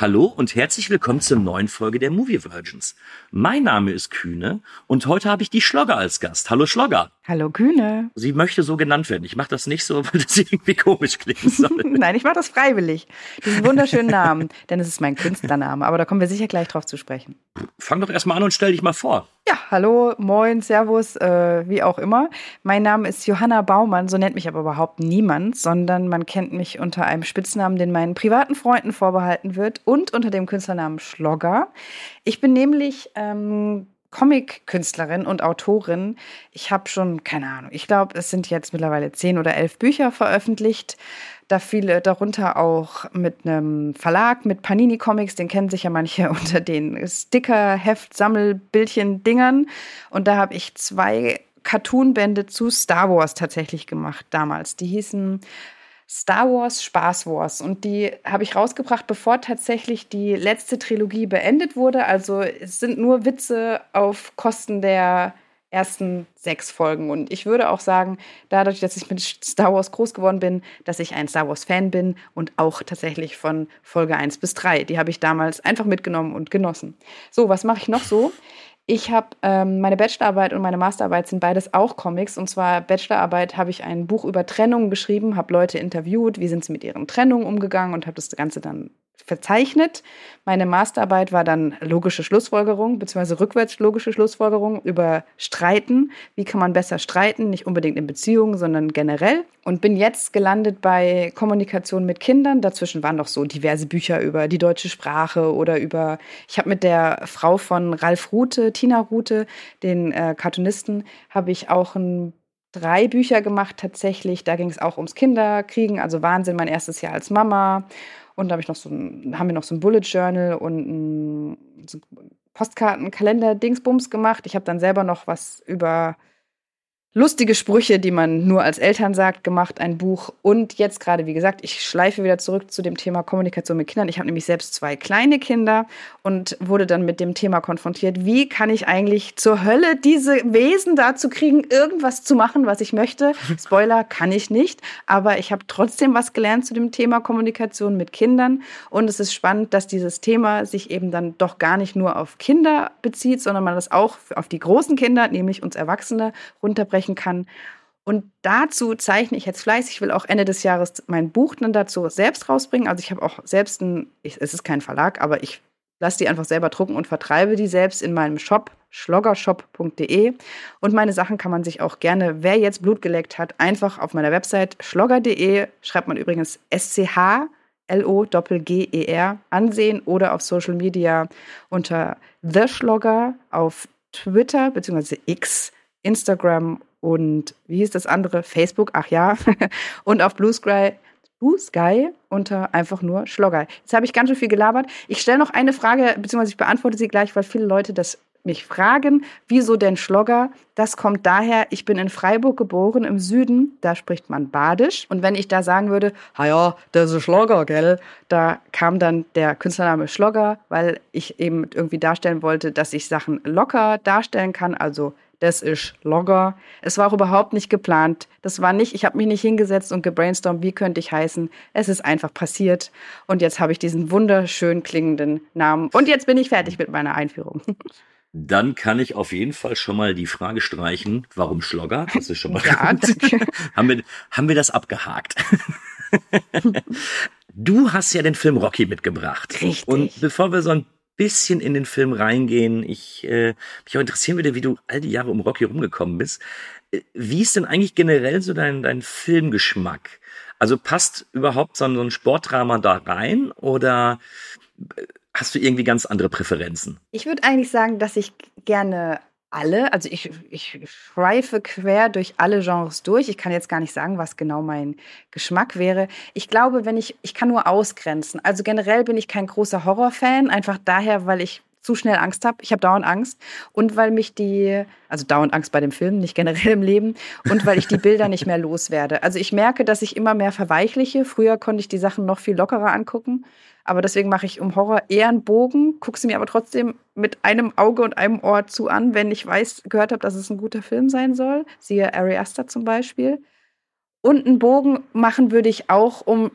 Hallo und herzlich willkommen zur neuen Folge der Movie Virgins. Mein Name ist Kühne und heute habe ich die Schlogger als Gast. Hallo Schlogger. Hallo Kühne. Sie möchte so genannt werden. Ich mache das nicht so, weil das irgendwie komisch klingen soll. Nein, ich mache das freiwillig. Diesen wunderschönen Namen, denn es ist mein Künstlername, aber da kommen wir sicher gleich drauf zu sprechen. Fang doch erstmal an und stell dich mal vor. Ja, hallo, moin, servus, äh, wie auch immer. Mein Name ist Johanna Baumann, so nennt mich aber überhaupt niemand, sondern man kennt mich unter einem Spitznamen, den meinen privaten Freunden vorbehalten wird und unter dem Künstlernamen Schlogger. Ich bin nämlich ähm, Comic-Künstlerin und Autorin. Ich habe schon, keine Ahnung, ich glaube, es sind jetzt mittlerweile zehn oder elf Bücher veröffentlicht. Da viele darunter auch mit einem Verlag, mit Panini Comics, den kennen sich ja manche unter den Sticker, Heft, Sammelbildchen, Dingern. Und da habe ich zwei Cartoon-Bände zu Star Wars tatsächlich gemacht damals. Die hießen Star Wars Spaß Wars und die habe ich rausgebracht, bevor tatsächlich die letzte Trilogie beendet wurde. Also es sind nur Witze auf Kosten der ersten sechs Folgen. Und ich würde auch sagen, dadurch, dass ich mit Star Wars groß geworden bin, dass ich ein Star Wars-Fan bin und auch tatsächlich von Folge 1 bis 3. Die habe ich damals einfach mitgenommen und genossen. So, was mache ich noch so? Ich habe ähm, meine Bachelorarbeit und meine Masterarbeit sind beides auch Comics. Und zwar Bachelorarbeit habe ich ein Buch über Trennung geschrieben, habe Leute interviewt, wie sind sie mit ihren Trennungen umgegangen und habe das Ganze dann verzeichnet. Meine Masterarbeit war dann logische Schlussfolgerung, beziehungsweise rückwärts logische Schlussfolgerung über Streiten. Wie kann man besser streiten? Nicht unbedingt in Beziehungen, sondern generell. Und bin jetzt gelandet bei Kommunikation mit Kindern. Dazwischen waren noch so diverse Bücher über die deutsche Sprache oder über, ich habe mit der Frau von Ralf Rute, Tina Rute, den äh, Cartoonisten, habe ich auch ein drei Bücher gemacht tatsächlich. Da ging es auch ums Kinderkriegen, also Wahnsinn, mein erstes Jahr als Mama. Und da habe ich noch so ein, haben wir noch so ein Bullet Journal und ein so Postkartenkalender Dingsbums gemacht. Ich habe dann selber noch was über lustige Sprüche, die man nur als Eltern sagt, gemacht, ein Buch. Und jetzt gerade, wie gesagt, ich schleife wieder zurück zu dem Thema Kommunikation mit Kindern. Ich habe nämlich selbst zwei kleine Kinder und wurde dann mit dem Thema konfrontiert, wie kann ich eigentlich zur Hölle diese Wesen dazu kriegen, irgendwas zu machen, was ich möchte. Spoiler, kann ich nicht, aber ich habe trotzdem was gelernt zu dem Thema Kommunikation mit Kindern. Und es ist spannend, dass dieses Thema sich eben dann doch gar nicht nur auf Kinder bezieht, sondern man das auch auf die großen Kinder, nämlich uns Erwachsene, runterbrechen kann. Und dazu zeichne ich jetzt fleißig. Ich will auch Ende des Jahres mein Buch dann dazu selbst rausbringen. Also ich habe auch selbst ein, ich, es ist kein Verlag, aber ich lasse die einfach selber drucken und vertreibe die selbst in meinem Shop, schloggershop.de. Und meine Sachen kann man sich auch gerne, wer jetzt Blut geleckt hat, einfach auf meiner Website schlogger.de, schreibt man übrigens SCH, L-O-G-G-E-R, ansehen oder auf Social Media unter The Schlogger auf Twitter bzw. X, Instagram und wie hieß das andere? Facebook, ach ja. und auf Blue Sky, Blue Sky unter einfach nur Schlogger. Jetzt habe ich ganz schön viel gelabert. Ich stelle noch eine Frage, beziehungsweise ich beantworte sie gleich, weil viele Leute das mich fragen, wieso denn Schlogger? Das kommt daher, ich bin in Freiburg geboren, im Süden, da spricht man Badisch. Und wenn ich da sagen würde, ha ja, das ist Schlogger, gell? Da kam dann der Künstlername Schlogger, weil ich eben irgendwie darstellen wollte, dass ich Sachen locker darstellen kann, also das ist Logger. Es war auch überhaupt nicht geplant. Das war nicht, ich habe mich nicht hingesetzt und gebrainstormt, wie könnte ich heißen. Es ist einfach passiert. Und jetzt habe ich diesen wunderschön klingenden Namen. Und jetzt bin ich fertig mit meiner Einführung. Dann kann ich auf jeden Fall schon mal die Frage streichen, warum Schlogger? Das ist schon mal Ja, gut. haben, wir, haben wir das abgehakt? du hast ja den Film Rocky mitgebracht. Richtig. Und bevor wir so ein bisschen in den Film reingehen, ich äh, mich auch interessieren würde, wie du all die Jahre um Rocky rumgekommen bist. Äh, Wie ist denn eigentlich generell so dein, dein Filmgeschmack? Also passt überhaupt so ein, so ein Sportdrama da rein oder äh, hast du irgendwie ganz andere Präferenzen? Ich würde eigentlich sagen, dass ich gerne alle, also ich, ich schweife quer durch alle Genres durch. Ich kann jetzt gar nicht sagen, was genau mein Geschmack wäre. Ich glaube, wenn ich, ich kann nur ausgrenzen. Also generell bin ich kein großer Horrorfan, einfach daher, weil ich zu schnell Angst habe. Ich habe dauernd Angst. Und weil mich die, also dauernd Angst bei dem Film, nicht generell im Leben, und weil ich die Bilder nicht mehr loswerde. Also ich merke, dass ich immer mehr verweichliche. Früher konnte ich die Sachen noch viel lockerer angucken. Aber deswegen mache ich um Horror eher einen Bogen, gucke sie mir aber trotzdem mit einem Auge und einem Ohr zu an, wenn ich weiß, gehört habe, dass es ein guter Film sein soll. Siehe Ari Aster zum Beispiel. Und einen Bogen machen würde ich auch um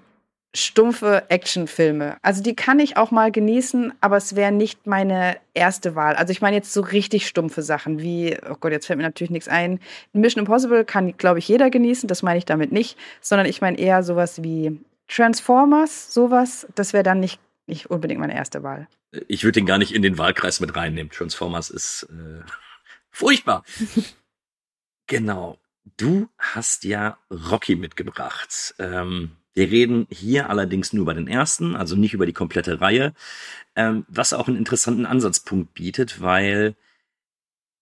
stumpfe Actionfilme. Also die kann ich auch mal genießen, aber es wäre nicht meine erste Wahl. Also ich meine jetzt so richtig stumpfe Sachen wie, oh Gott, jetzt fällt mir natürlich nichts ein. Mission Impossible kann, glaube ich, jeder genießen, das meine ich damit nicht, sondern ich meine eher sowas wie Transformers, sowas, das wäre dann nicht, nicht unbedingt meine erste Wahl. Ich würde den gar nicht in den Wahlkreis mit reinnehmen. Transformers ist äh, furchtbar. genau. Du hast ja Rocky mitgebracht. Ähm, wir reden hier allerdings nur über den ersten, also nicht über die komplette Reihe, ähm, was auch einen interessanten Ansatzpunkt bietet, weil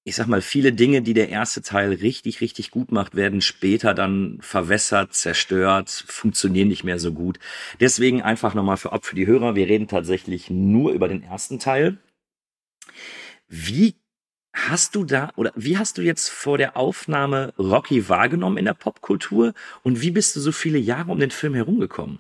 ich sag mal, viele Dinge, die der erste Teil richtig, richtig gut macht, werden später dann verwässert, zerstört, funktionieren nicht mehr so gut. Deswegen einfach nochmal für, für die Hörer, wir reden tatsächlich nur über den ersten Teil. Wie Hast du da oder wie hast du jetzt vor der Aufnahme Rocky wahrgenommen in der Popkultur und wie bist du so viele Jahre um den Film herumgekommen?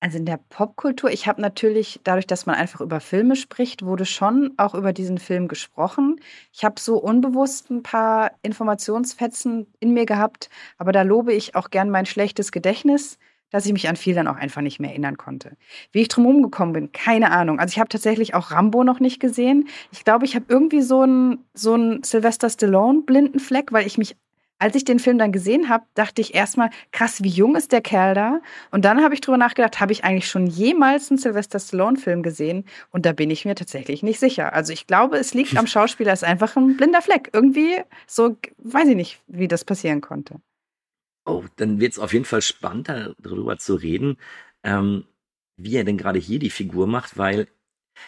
Also in der Popkultur, ich habe natürlich, dadurch, dass man einfach über Filme spricht, wurde schon auch über diesen Film gesprochen. Ich habe so unbewusst ein paar Informationsfetzen in mir gehabt, aber da lobe ich auch gern mein schlechtes Gedächtnis dass ich mich an viel dann auch einfach nicht mehr erinnern konnte. Wie ich drum gekommen bin, keine Ahnung. Also ich habe tatsächlich auch Rambo noch nicht gesehen. Ich glaube, ich habe irgendwie so einen so Sylvester Stallone blinden Fleck, weil ich mich als ich den Film dann gesehen habe, dachte ich erstmal, krass, wie jung ist der Kerl da? Und dann habe ich drüber nachgedacht, habe ich eigentlich schon jemals einen Sylvester Stallone-Film gesehen? Und da bin ich mir tatsächlich nicht sicher. Also ich glaube, es liegt am Schauspieler, es ist einfach ein blinder Fleck. Irgendwie so, weiß ich nicht, wie das passieren konnte. Oh, dann wird es auf jeden Fall spannend, darüber zu reden, ähm, wie er denn gerade hier die Figur macht, weil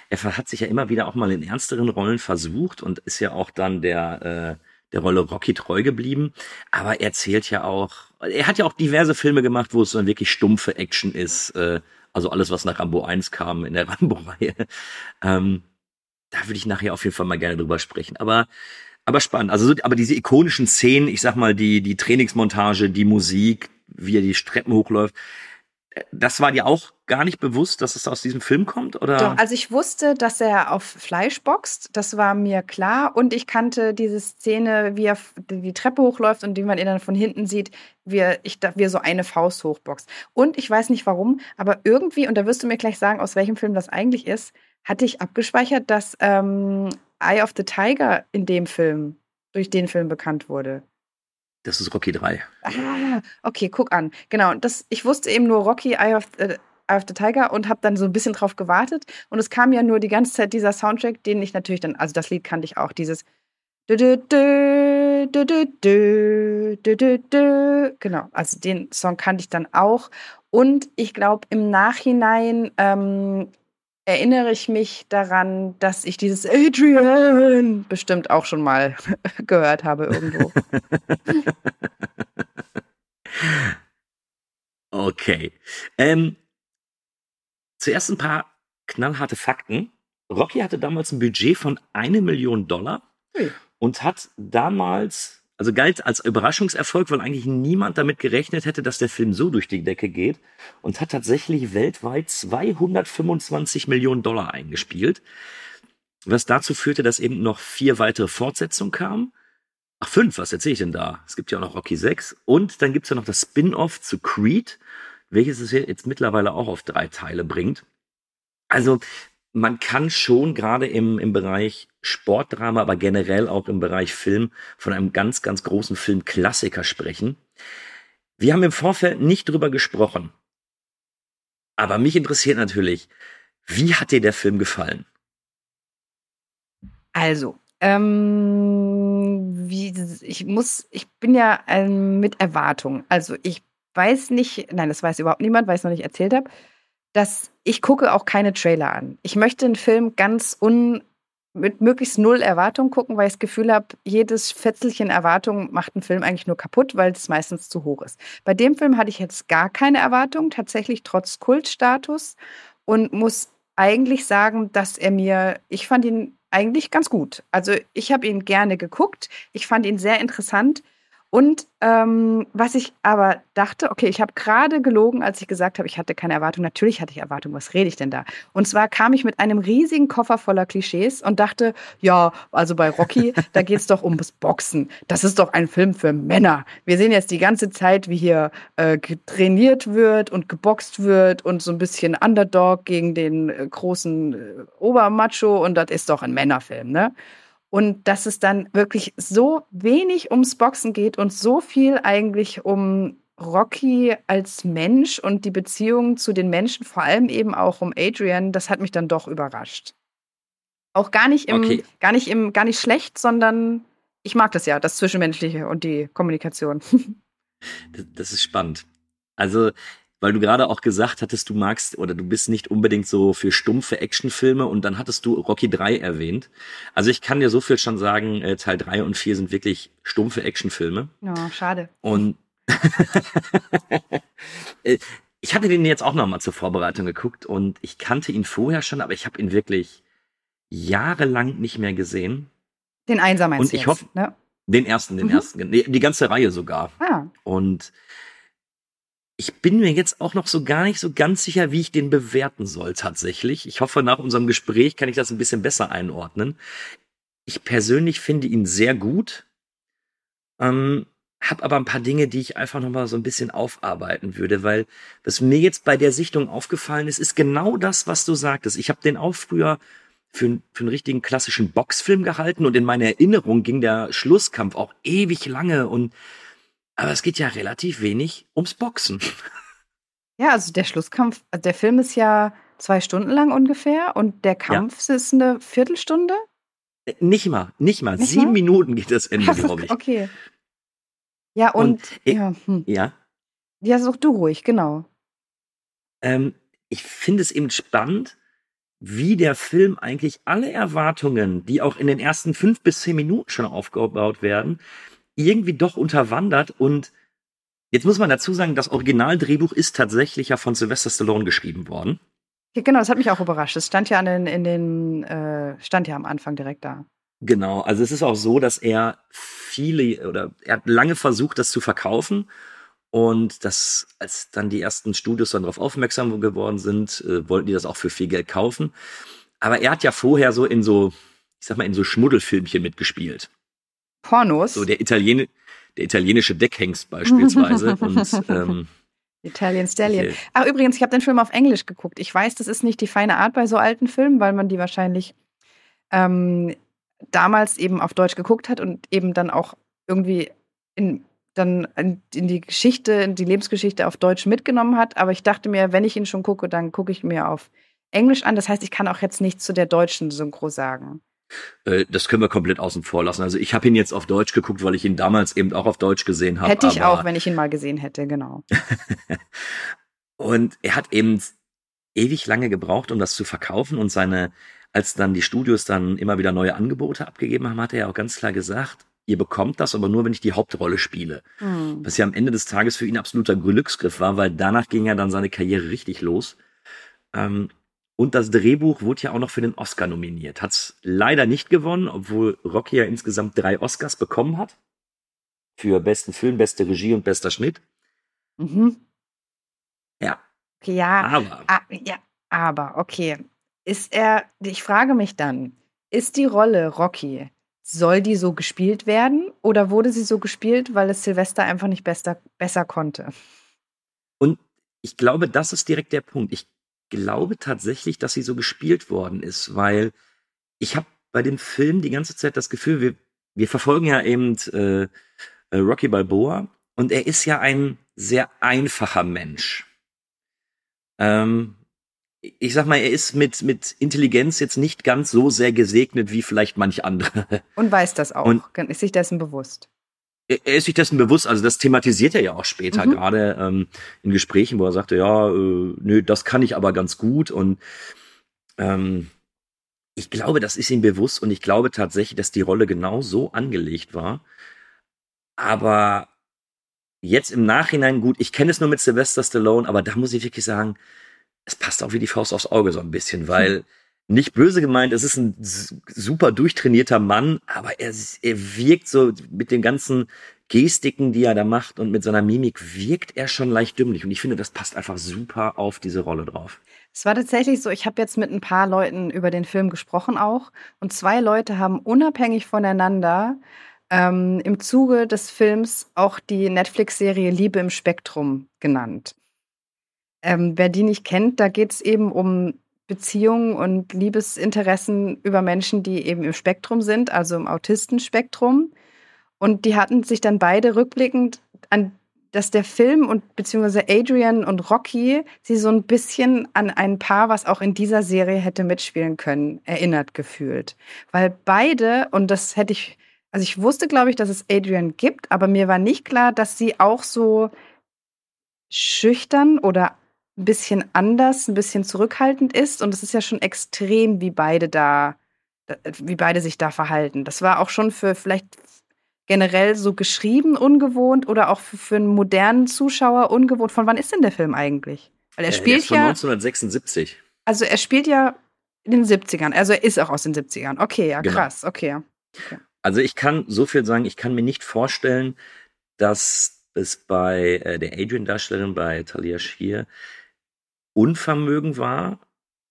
er hat sich ja immer wieder auch mal in ernsteren Rollen versucht und ist ja auch dann der, äh, der Rolle Rocky treu geblieben. Aber er zählt ja auch, er hat ja auch diverse Filme gemacht, wo es dann wirklich stumpfe Action ist. Äh, also alles, was nach Rambo 1 kam in der Rambo-Reihe. Ähm, da würde ich nachher auf jeden Fall mal gerne drüber sprechen. Aber aber spannend. Also, aber diese ikonischen Szenen, ich sag mal, die, die Trainingsmontage, die Musik, wie er die Streppen hochläuft, das war dir auch gar nicht bewusst, dass es aus diesem Film kommt, oder? Doch, also ich wusste, dass er auf Fleisch boxt, das war mir klar. Und ich kannte diese Szene, wie er die Treppe hochläuft und die man ihn dann von hinten sieht, wie er, ich, wie er so eine Faust hochboxt. Und ich weiß nicht warum, aber irgendwie, und da wirst du mir gleich sagen, aus welchem Film das eigentlich ist, hatte ich abgespeichert, dass ähm, Eye of the Tiger in dem Film, durch den Film bekannt wurde. Das ist Rocky 3. Ah, okay, guck an. Genau, das, ich wusste eben nur Rocky, Eye of, äh, Eye of the Tiger und habe dann so ein bisschen drauf gewartet. Und es kam ja nur die ganze Zeit dieser Soundtrack, den ich natürlich dann, also das Lied kannte ich auch, dieses Genau, also den Song kannte ich dann auch. Und ich glaube, im Nachhinein ähm, erinnere ich mich daran, dass ich dieses Adrian bestimmt auch schon mal gehört habe irgendwo. okay. Ähm, zuerst ein paar knallharte Fakten. Rocky hatte damals ein Budget von eine Million Dollar Ui. und hat damals also galt als Überraschungserfolg, weil eigentlich niemand damit gerechnet hätte, dass der Film so durch die Decke geht und hat tatsächlich weltweit 225 Millionen Dollar eingespielt, was dazu führte, dass eben noch vier weitere Fortsetzungen kamen. Ach, fünf, was erzähle ich denn da? Es gibt ja auch noch Rocky 6 und dann gibt's ja noch das Spin-off zu Creed, welches es jetzt mittlerweile auch auf drei Teile bringt. Also man kann schon gerade im, im Bereich Sportdrama, aber generell auch im Bereich Film von einem ganz, ganz großen Filmklassiker sprechen. Wir haben im Vorfeld nicht drüber gesprochen. Aber mich interessiert natürlich, wie hat dir der Film gefallen? Also, ähm, wie, ich muss, ich bin ja ähm, mit Erwartung. Also ich weiß nicht, nein, das weiß überhaupt niemand, weil ich es noch nicht erzählt habe, dass ich gucke auch keine Trailer an. Ich möchte einen Film ganz un mit möglichst null Erwartung gucken, weil ich das Gefühl habe, jedes Fetzelchen Erwartung macht einen Film eigentlich nur kaputt, weil es meistens zu hoch ist. Bei dem Film hatte ich jetzt gar keine Erwartung, tatsächlich trotz Kultstatus und muss eigentlich sagen, dass er mir, ich fand ihn eigentlich ganz gut. Also ich habe ihn gerne geguckt. Ich fand ihn sehr interessant. Und ähm, was ich aber dachte, okay, ich habe gerade gelogen, als ich gesagt habe, ich hatte keine Erwartung. Natürlich hatte ich Erwartung, was rede ich denn da? Und zwar kam ich mit einem riesigen Koffer voller Klischees und dachte, ja, also bei Rocky, da geht es doch ums Boxen. Das ist doch ein Film für Männer. Wir sehen jetzt die ganze Zeit, wie hier äh, trainiert wird und geboxt wird und so ein bisschen Underdog gegen den äh, großen äh, Obermacho und das ist doch ein Männerfilm, ne? Und dass es dann wirklich so wenig ums Boxen geht und so viel eigentlich um Rocky als Mensch und die Beziehung zu den Menschen, vor allem eben auch um Adrian, das hat mich dann doch überrascht. Auch gar nicht im, okay. gar nicht im, gar nicht schlecht, sondern ich mag das ja, das Zwischenmenschliche und die Kommunikation. das, das ist spannend. Also weil du gerade auch gesagt hattest, du magst oder du bist nicht unbedingt so für stumpfe Actionfilme und dann hattest du Rocky 3 erwähnt. Also ich kann dir so viel schon sagen, äh, Teil 3 und 4 sind wirklich stumpfe Actionfilme. Oh, schade. Und äh, ich hatte den jetzt auch noch mal zur Vorbereitung geguckt und ich kannte ihn vorher schon, aber ich habe ihn wirklich jahrelang nicht mehr gesehen. Den Einsamen Und ich hoffe, ne? den ersten, den mhm. ersten, nee, die ganze Reihe sogar. Ah. Und ich bin mir jetzt auch noch so gar nicht so ganz sicher, wie ich den bewerten soll tatsächlich. Ich hoffe, nach unserem Gespräch kann ich das ein bisschen besser einordnen. Ich persönlich finde ihn sehr gut, ähm, habe aber ein paar Dinge, die ich einfach noch mal so ein bisschen aufarbeiten würde, weil was mir jetzt bei der Sichtung aufgefallen ist, ist genau das, was du sagtest. Ich habe den auch früher für, für einen richtigen klassischen Boxfilm gehalten und in meiner Erinnerung ging der Schlusskampf auch ewig lange und aber es geht ja relativ wenig ums Boxen. Ja, also der Schlusskampf, also der Film ist ja zwei Stunden lang ungefähr und der Kampf ja. ist eine Viertelstunde? Äh, nicht mal, nicht mal. Nicht Sieben mal? Minuten geht das Ende, glaube ich. Okay. Ja, und, und ja, hm. ja. Ja, such du ruhig, genau. Ähm, ich finde es eben spannend, wie der Film eigentlich alle Erwartungen, die auch in den ersten fünf bis zehn Minuten schon aufgebaut werden, irgendwie doch unterwandert und jetzt muss man dazu sagen, das Originaldrehbuch ist tatsächlich ja von Sylvester Stallone geschrieben worden. Ja, genau, das hat mich auch überrascht. Es stand ja an den, in den, äh, stand ja am Anfang direkt da. Genau, also es ist auch so, dass er viele oder er hat lange versucht, das zu verkaufen. Und das, als dann die ersten Studios dann darauf aufmerksam geworden sind, äh, wollten die das auch für viel Geld kaufen. Aber er hat ja vorher so in so, ich sag mal, in so Schmuddelfilmchen mitgespielt. Pornos. So der, Italien, der italienische Deckhengst beispielsweise. und, ähm, Italian Stallion. Okay. Ach, übrigens, ich habe den Film auf Englisch geguckt. Ich weiß, das ist nicht die feine Art bei so alten Filmen, weil man die wahrscheinlich ähm, damals eben auf Deutsch geguckt hat und eben dann auch irgendwie in, dann in, in, die Geschichte, in die Lebensgeschichte auf Deutsch mitgenommen hat. Aber ich dachte mir, wenn ich ihn schon gucke, dann gucke ich mir auf Englisch an. Das heißt, ich kann auch jetzt nichts zu der deutschen Synchro sagen. Äh, das können wir komplett außen vor lassen. Also ich habe ihn jetzt auf Deutsch geguckt, weil ich ihn damals eben auch auf Deutsch gesehen habe. Hätte ich auch, wenn ich ihn mal gesehen hätte, genau. und er hat eben ewig lange gebraucht, um das zu verkaufen und seine, als dann die Studios dann immer wieder neue Angebote abgegeben haben, hat er ja auch ganz klar gesagt, ihr bekommt das, aber nur, wenn ich die Hauptrolle spiele. Hm. Was ja am Ende des Tages für ihn absoluter Glücksgriff war, weil danach ging ja dann seine Karriere richtig los. Ähm, und das Drehbuch wurde ja auch noch für den Oscar nominiert. Hat es leider nicht gewonnen, obwohl Rocky ja insgesamt drei Oscars bekommen hat. Für besten Film, beste Regie und bester Schnitt. Mhm. Ja. Ja, aber. Ah, ja, aber, okay. Ist er, ich frage mich dann, ist die Rolle Rocky, soll die so gespielt werden oder wurde sie so gespielt, weil es Silvester einfach nicht besser, besser konnte? Und ich glaube, das ist direkt der Punkt. Ich glaube tatsächlich, dass sie so gespielt worden ist, weil ich habe bei dem Film die ganze Zeit das Gefühl, wir, wir verfolgen ja eben äh, äh, Rocky Balboa und er ist ja ein sehr einfacher Mensch. Ähm, ich sag mal, er ist mit, mit Intelligenz jetzt nicht ganz so sehr gesegnet wie vielleicht manch andere. Und weiß das auch. Und ist sich dessen bewusst er ist sich dessen bewusst, also das thematisiert er ja auch später, mhm. gerade ähm, in Gesprächen, wo er sagte, ja, äh, nö, das kann ich aber ganz gut und ähm, ich glaube, das ist ihm bewusst und ich glaube tatsächlich, dass die Rolle genau so angelegt war. Aber jetzt im Nachhinein gut, ich kenne es nur mit Sylvester Stallone, aber da muss ich wirklich sagen, es passt auch wie die Faust aufs Auge so ein bisschen, weil hm. Nicht böse gemeint, es ist ein super durchtrainierter Mann, aber er, er wirkt so mit den ganzen Gestiken, die er da macht und mit seiner Mimik wirkt er schon leicht dümmlich. Und ich finde, das passt einfach super auf diese Rolle drauf. Es war tatsächlich so, ich habe jetzt mit ein paar Leuten über den Film gesprochen auch. Und zwei Leute haben unabhängig voneinander ähm, im Zuge des Films auch die Netflix-Serie Liebe im Spektrum genannt. Ähm, wer die nicht kennt, da geht es eben um Beziehungen und Liebesinteressen über Menschen, die eben im Spektrum sind, also im Autistenspektrum. Und die hatten sich dann beide rückblickend an dass der Film und beziehungsweise Adrian und Rocky sie so ein bisschen an ein Paar, was auch in dieser Serie hätte mitspielen können, erinnert gefühlt. Weil beide, und das hätte ich, also ich wusste, glaube ich, dass es Adrian gibt, aber mir war nicht klar, dass sie auch so schüchtern oder ein bisschen anders, ein bisschen zurückhaltend ist. Und es ist ja schon extrem, wie beide da, wie beide sich da verhalten. Das war auch schon für vielleicht generell so geschrieben ungewohnt oder auch für, für einen modernen Zuschauer ungewohnt? Von wann ist denn der Film eigentlich? Weil er äh, spielt von ja. 1976. Also er spielt ja in den 70ern. Also er ist auch aus den 70ern. Okay, ja, genau. krass. Okay. okay. Also ich kann so viel sagen, ich kann mir nicht vorstellen, dass es bei äh, der Adrian-Darstellerin, bei Talia Shir, Unvermögen war,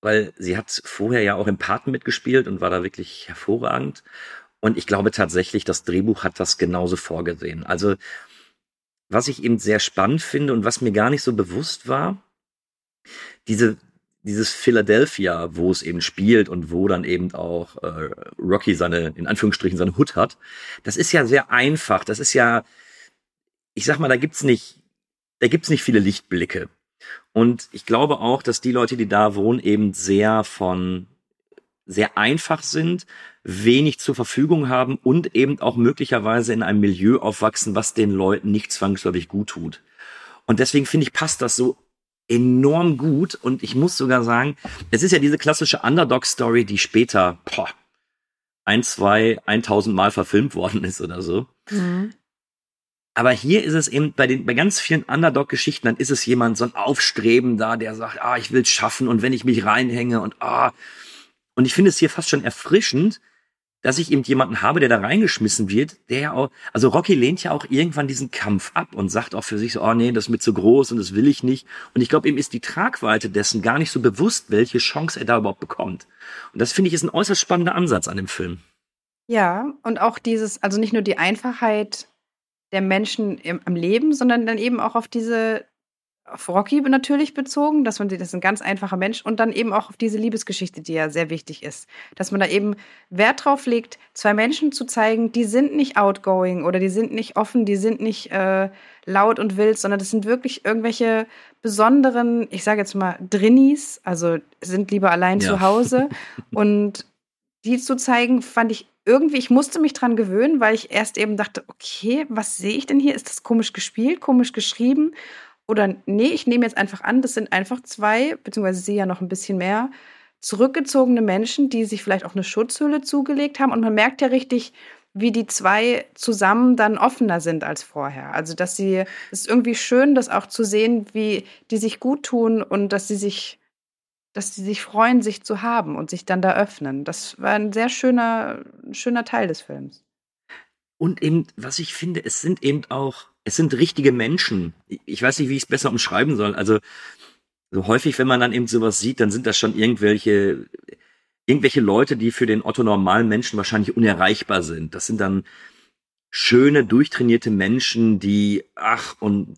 weil sie hat vorher ja auch im Paten mitgespielt und war da wirklich hervorragend. Und ich glaube tatsächlich, das Drehbuch hat das genauso vorgesehen. Also, was ich eben sehr spannend finde und was mir gar nicht so bewusst war, diese, dieses Philadelphia, wo es eben spielt und wo dann eben auch äh, Rocky seine, in Anführungsstrichen, seine Hut hat, das ist ja sehr einfach. Das ist ja, ich sag mal, da gibt's nicht, da gibt's nicht viele Lichtblicke. Und ich glaube auch, dass die Leute, die da wohnen, eben sehr von sehr einfach sind, wenig zur Verfügung haben und eben auch möglicherweise in einem Milieu aufwachsen, was den Leuten nicht zwangsläufig gut tut. Und deswegen finde ich, passt das so enorm gut. Und ich muss sogar sagen, es ist ja diese klassische Underdog-Story, die später boah, ein, zwei, eintausend Mal verfilmt worden ist oder so. Mhm. Aber hier ist es eben bei den, bei ganz vielen Underdog-Geschichten, dann ist es jemand, so ein Aufstrebender, der sagt, ah, ich will es schaffen und wenn ich mich reinhänge und ah, und ich finde es hier fast schon erfrischend, dass ich eben jemanden habe, der da reingeschmissen wird, der ja auch, also Rocky lehnt ja auch irgendwann diesen Kampf ab und sagt auch für sich so, oh nee, das ist mir zu groß und das will ich nicht. Und ich glaube, ihm ist die Tragweite dessen gar nicht so bewusst, welche Chance er da überhaupt bekommt. Und das finde ich ist ein äußerst spannender Ansatz an dem Film. Ja, und auch dieses, also nicht nur die Einfachheit der Menschen im, am Leben, sondern dann eben auch auf diese auf Rocky natürlich bezogen, dass man das ist ein ganz einfacher Mensch und dann eben auch auf diese Liebesgeschichte, die ja sehr wichtig ist, dass man da eben Wert drauf legt, zwei Menschen zu zeigen, die sind nicht outgoing oder die sind nicht offen, die sind nicht äh, laut und wild, sondern das sind wirklich irgendwelche besonderen, ich sage jetzt mal Drinnies, also sind lieber allein ja. zu Hause und die zu zeigen, fand ich irgendwie, ich musste mich dran gewöhnen, weil ich erst eben dachte, okay, was sehe ich denn hier? Ist das komisch gespielt, komisch geschrieben? Oder nee, ich nehme jetzt einfach an, das sind einfach zwei, beziehungsweise sie ja noch ein bisschen mehr, zurückgezogene Menschen, die sich vielleicht auch eine Schutzhülle zugelegt haben. Und man merkt ja richtig, wie die zwei zusammen dann offener sind als vorher. Also, dass sie, es ist irgendwie schön, das auch zu sehen, wie die sich gut tun und dass sie sich, dass sie sich freuen, sich zu haben und sich dann da öffnen. Das war ein sehr schöner, schöner Teil des Films. Und eben, was ich finde, es sind eben auch es sind richtige Menschen. Ich weiß nicht, wie ich es besser umschreiben soll. Also so häufig, wenn man dann eben sowas sieht, dann sind das schon irgendwelche irgendwelche Leute, die für den Otto normalen Menschen wahrscheinlich unerreichbar sind. Das sind dann schöne, durchtrainierte Menschen, die ach und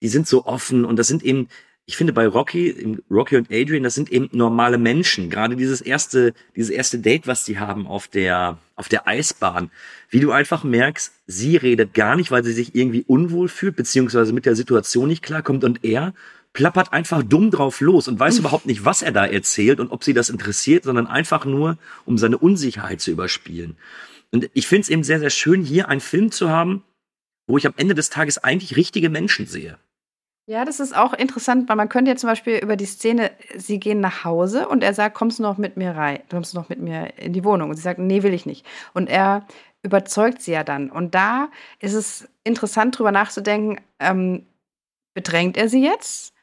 die sind so offen und das sind eben ich finde bei Rocky, Rocky und Adrian, das sind eben normale Menschen. Gerade dieses erste, dieses erste Date, was sie haben auf der, auf der Eisbahn. Wie du einfach merkst, sie redet gar nicht, weil sie sich irgendwie unwohl fühlt, beziehungsweise mit der Situation nicht klarkommt und er plappert einfach dumm drauf los und weiß überhaupt nicht, was er da erzählt und ob sie das interessiert, sondern einfach nur, um seine Unsicherheit zu überspielen. Und ich finde es eben sehr, sehr schön, hier einen Film zu haben, wo ich am Ende des Tages eigentlich richtige Menschen sehe. Ja, das ist auch interessant, weil man könnte ja zum Beispiel über die Szene, sie gehen nach Hause und er sagt, kommst du noch mit mir rein, kommst du noch mit mir in die Wohnung? Und sie sagt, nee, will ich nicht. Und er überzeugt sie ja dann. Und da ist es interessant, drüber nachzudenken, ähm, bedrängt er sie jetzt?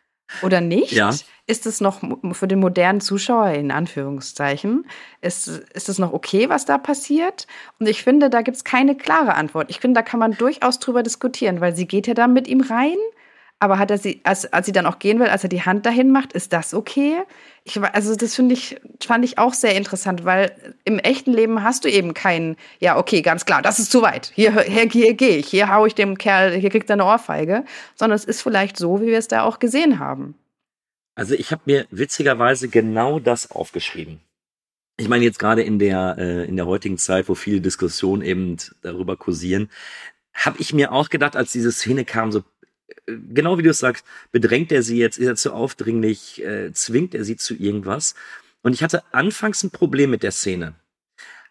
oder nicht? Ja. Ist es noch für den modernen Zuschauer in Anführungszeichen, ist, ist es noch okay, was da passiert? Und ich finde, da gibt es keine klare Antwort. Ich finde, da kann man durchaus drüber diskutieren, weil sie geht ja da mit ihm rein. Aber hat er sie, als, als sie dann auch gehen will, als er die Hand dahin macht, ist das okay? Ich, also das finde ich, fand ich auch sehr interessant, weil im echten Leben hast du eben keinen, ja, okay, ganz klar, das ist zu weit. Hier, hier, hier gehe ich, hier hau ich dem Kerl, hier kriegt er eine Ohrfeige. Sondern es ist vielleicht so, wie wir es da auch gesehen haben. Also ich habe mir witzigerweise genau das aufgeschrieben. Ich meine jetzt gerade in der äh, in der heutigen Zeit, wo viele Diskussionen eben darüber kursieren, habe ich mir auch gedacht, als diese Szene kam, so genau wie du es sagst, bedrängt er sie jetzt, ist er zu aufdringlich, äh, zwingt er sie zu irgendwas? Und ich hatte anfangs ein Problem mit der Szene.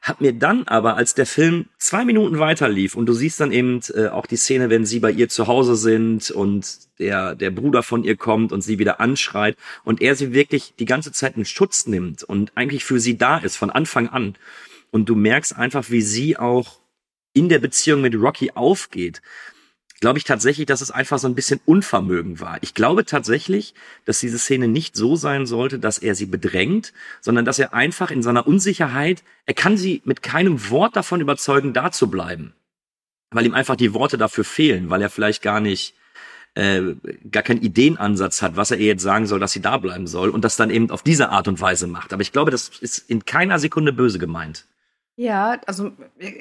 Hab mir dann aber, als der Film zwei Minuten weiter lief und du siehst dann eben äh, auch die Szene, wenn sie bei ihr zu Hause sind und der, der Bruder von ihr kommt und sie wieder anschreit und er sie wirklich die ganze Zeit in Schutz nimmt und eigentlich für sie da ist von Anfang an. Und du merkst einfach, wie sie auch in der Beziehung mit Rocky aufgeht glaube ich tatsächlich, dass es einfach so ein bisschen Unvermögen war. Ich glaube tatsächlich, dass diese Szene nicht so sein sollte, dass er sie bedrängt, sondern dass er einfach in seiner Unsicherheit, er kann sie mit keinem Wort davon überzeugen, da zu bleiben. Weil ihm einfach die Worte dafür fehlen, weil er vielleicht gar nicht, äh, gar keinen Ideenansatz hat, was er ihr jetzt sagen soll, dass sie da bleiben soll und das dann eben auf diese Art und Weise macht. Aber ich glaube, das ist in keiner Sekunde böse gemeint. Ja, also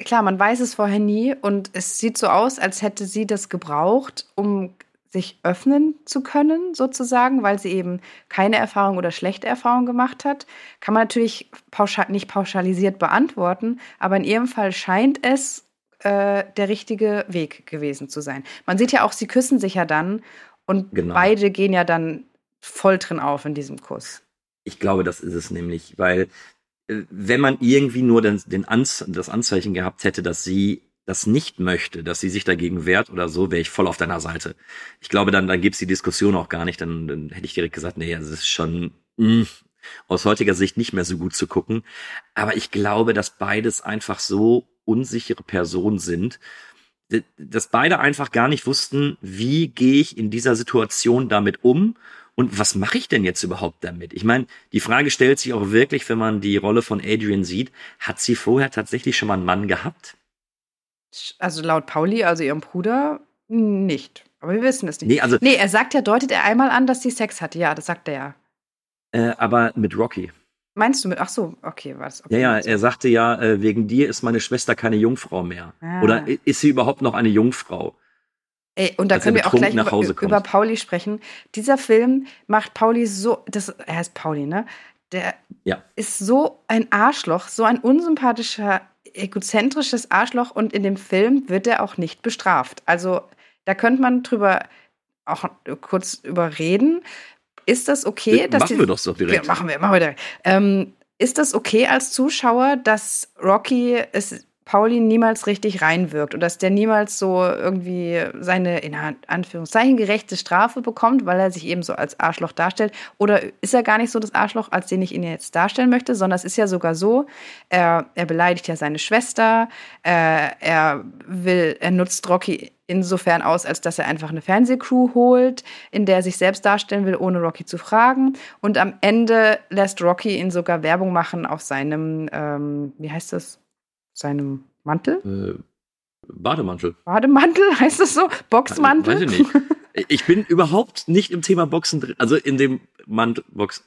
klar, man weiß es vorher nie und es sieht so aus, als hätte sie das gebraucht, um sich öffnen zu können, sozusagen, weil sie eben keine Erfahrung oder schlechte Erfahrung gemacht hat. Kann man natürlich pauschal, nicht pauschalisiert beantworten, aber in ihrem Fall scheint es äh, der richtige Weg gewesen zu sein. Man sieht ja auch, sie küssen sich ja dann und Genau. beide gehen ja dann voll drin auf in diesem Kuss. Ich glaube, das ist es nämlich, weil wenn man irgendwie nur den, den Anz das Anzeichen gehabt hätte, dass sie das nicht möchte, dass sie sich dagegen wehrt oder so, wäre ich voll auf deiner Seite. Ich glaube, dann, dann gibt's die Diskussion auch gar nicht. Dann, dann hätte ich direkt gesagt, nee, das ist schon mh, aus heutiger Sicht nicht mehr so gut zu gucken. Aber ich glaube, dass beides einfach so unsichere Personen sind, dass beide einfach gar nicht wussten, wie gehe ich in dieser Situation damit um und was mache ich denn jetzt überhaupt damit? Ich meine, die Frage stellt sich auch wirklich, wenn man die Rolle von Adrian sieht, hat sie vorher tatsächlich schon mal einen Mann gehabt? Also laut Pauli, also ihrem Bruder, nicht. Aber wir wissen es nicht. Nee, also, Nee, er sagt ja, deutet er einmal an, dass sie Sex hatte. Ja, das sagt er ja. äh, aber mit Rocky. Meinst du mit, ach so, okay, was? Okay, Ja, ja, er sagte ja, äh, wegen dir ist meine Schwester keine Jungfrau mehr. Ah. Oder ist sie überhaupt noch eine Jungfrau? Ey, und da können wir auch gleich über, über Pauli sprechen. Dieser Film macht Pauli so, das, er heißt Pauli, ne? Der Ja. ist so ein Arschloch, so ein unsympathischer, egozentrisches Arschloch und in dem Film wird er auch nicht bestraft. Also da könnte man drüber auch kurz überreden. Ist das okay? dass Machen die- wir doch so direkt. Ja, machen wir, machen wir direkt. Ähm, ist das okay als Zuschauer, dass Rocky es Pauli niemals richtig reinwirkt und dass der niemals so irgendwie seine in Anführungszeichen gerechte Strafe bekommt, weil er sich eben so als Arschloch darstellt? Oder ist er gar nicht so das Arschloch, als den ich ihn jetzt darstellen möchte, sondern es ist ja sogar so, er, er beleidigt ja seine Schwester, äh, er will, er nutzt Rocky insofern aus, als dass er einfach eine Fernsehcrew holt, in der er sich selbst darstellen will, ohne Rocky zu fragen. Und am Ende lässt Rocky ihn sogar Werbung machen auf seinem, ähm, wie heißt das? Seinem Mantel? Äh, Bademantel. Bademantel heißt das so? Boxmantel? Weiß ich nicht. Ich bin überhaupt nicht im Thema Boxen drin. Also in dem Mantel, Box.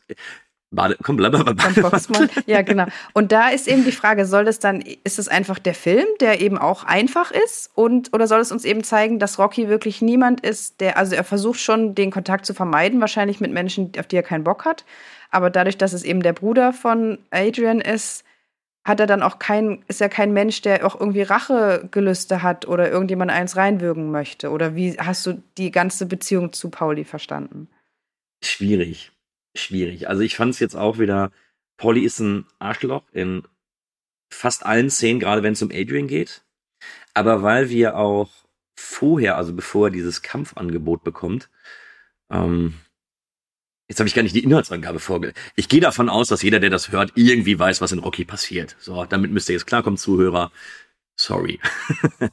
Bade, komm, bleib mal bei Bademantel. Ja, genau. Und da ist eben die Frage, soll das dann, ist es einfach der Film, der eben auch einfach ist? Und, oder soll es uns eben zeigen, dass Rocky wirklich niemand ist, der, also er versucht schon, den Kontakt zu vermeiden, wahrscheinlich mit Menschen, auf die er keinen Bock hat. Aber dadurch, dass es eben der Bruder von Adrian ist, hat er dann auch kein, ist er kein Mensch, der auch irgendwie Rachegelüste hat oder irgendjemand eins reinwürgen möchte? Oder wie hast du die ganze Beziehung zu Pauli verstanden? Schwierig. Schwierig. Also ich fand es jetzt auch wieder, Polly ist ein Arschloch in fast allen Szenen, gerade wenn es um Adrian geht. Aber weil wir auch vorher, also bevor er dieses Kampfangebot bekommt, ähm, jetzt habe ich gar nicht die Inhaltsangabe vorge... Ich gehe davon aus, dass jeder, der das hört, irgendwie weiß, was in Rocky passiert. So, damit müsst ihr jetzt klarkommen, Zuhörer. Sorry.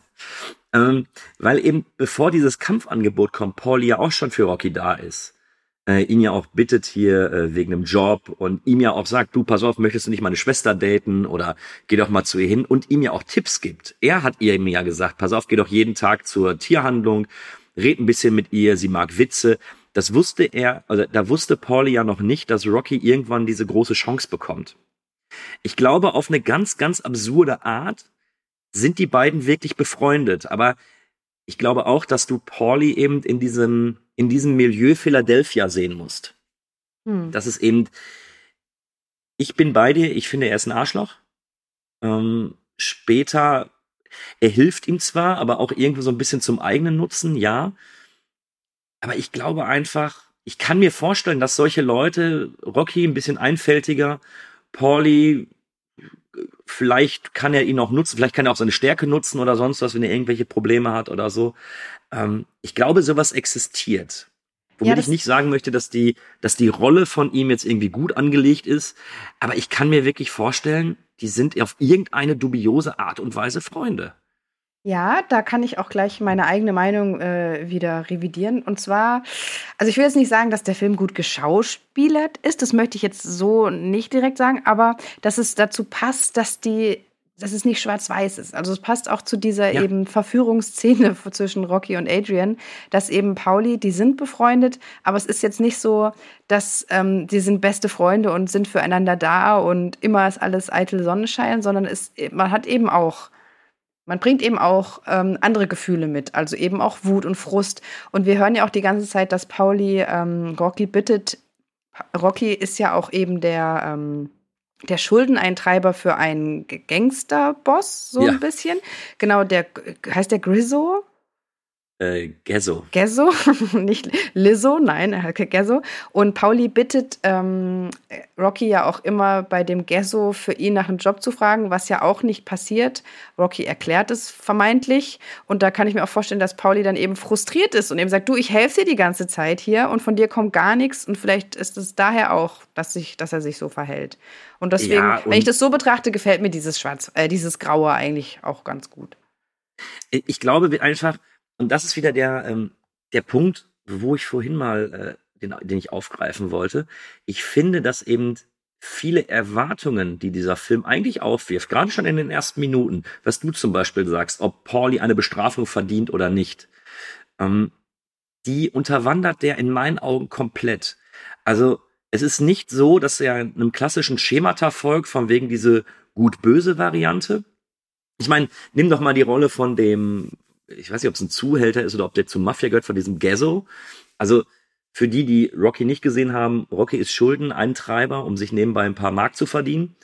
ähm, weil eben bevor dieses Kampfangebot kommt, Paul ja auch schon für Rocky da ist. äh, ihn ja auch bittet hier äh, wegen einem Job und ihm ja auch sagt, du pass auf, möchtest du nicht meine Schwester daten oder geh doch mal zu ihr hin und ihm ja auch Tipps gibt. Er hat ihr ja gesagt, pass auf, geh doch jeden Tag zur Tierhandlung, red ein bisschen mit ihr, sie mag Witze. Das wusste er, also da wusste Pauli ja noch nicht, dass Rocky irgendwann diese große Chance bekommt. Ich glaube, auf eine ganz, ganz absurde Art sind die beiden wirklich befreundet. Aber ich glaube auch, dass du Pauli eben in diesem, in diesem Milieu Philadelphia sehen musst. Hm. Das ist eben, ich bin bei dir, ich finde, er ist ein Arschloch. Ähm, später, er hilft ihm zwar, aber auch irgendwie so ein bisschen zum eigenen Nutzen, ja. Aber ich glaube einfach, ich kann mir vorstellen, dass solche Leute, Rocky ein bisschen einfältiger, Pauli, vielleicht kann er ihn auch nutzen, vielleicht kann er auch seine Stärke nutzen oder sonst was, wenn er irgendwelche Probleme hat oder so. Ähm, ich glaube, sowas existiert. Womit ja, ich nicht sagen möchte, dass die, dass die Rolle von ihm jetzt irgendwie gut angelegt ist, aber ich kann mir wirklich vorstellen, die sind auf irgendeine dubiose Art und Weise Freunde. Ja, da kann ich auch gleich meine eigene Meinung äh, wieder revidieren. Und zwar, also ich will jetzt nicht sagen, dass der Film gut geschauspielert ist, das möchte ich jetzt so nicht direkt sagen, aber dass es dazu passt, dass die dass es nicht schwarz-weiß ist. Also es passt auch zu dieser ja. eben Verführungsszene zwischen Rocky und Adrian, dass eben Pauli, die sind befreundet, aber es ist jetzt nicht so, dass ähm, die sind beste Freunde und sind füreinander da und immer ist alles eitel Sonnenschein, sondern es, man hat eben auch man bringt eben auch ähm, andere Gefühle mit, also eben auch Wut und Frust. Und wir hören ja auch die ganze Zeit, dass Pauli ähm, Rocky bittet. Rocky ist ja auch eben der, ähm, der Schuldeneintreiber für einen Gangsterboss, so ja. ein bisschen. Genau, der heißt der Grizzo. Äh, Gesso. Gesso, nicht Lizzo, nein, Gesso. Und Pauli bittet ähm, Rocky ja auch immer bei dem Gesso für ihn nach einem Job zu fragen, was ja auch nicht passiert. Rocky erklärt es vermeintlich. Und da kann ich mir auch vorstellen, dass Pauli dann eben frustriert ist und eben sagt, du, ich helfe dir die ganze Zeit hier und von dir kommt gar nichts. Und vielleicht ist es daher auch, dass, sich, dass er sich so verhält. Und deswegen, ja, und wenn ich das so betrachte, gefällt mir dieses Schwarz, äh, dieses Graue eigentlich auch ganz gut. Ich glaube einfach, und das ist wieder der, ähm, der Punkt, wo ich vorhin mal, äh, den, den ich aufgreifen wollte. Ich finde, dass eben viele Erwartungen, die dieser Film eigentlich aufwirft, gerade schon in den ersten Minuten, was du zum Beispiel sagst, ob Pauli eine Bestrafung verdient oder nicht, ähm, die unterwandert der in meinen Augen komplett. Also es ist nicht so, dass er einem klassischen Schemata folgt, von wegen diese gut-böse Variante. Ich meine, nimm doch mal die Rolle von dem, ich weiß nicht, ob es ein Zuhälter ist oder ob der zur Mafia gehört von diesem Gazzo. Also für die, die Rocky nicht gesehen haben, Rocky ist Schuldeneintreiber, um sich nebenbei ein paar Mark zu verdienen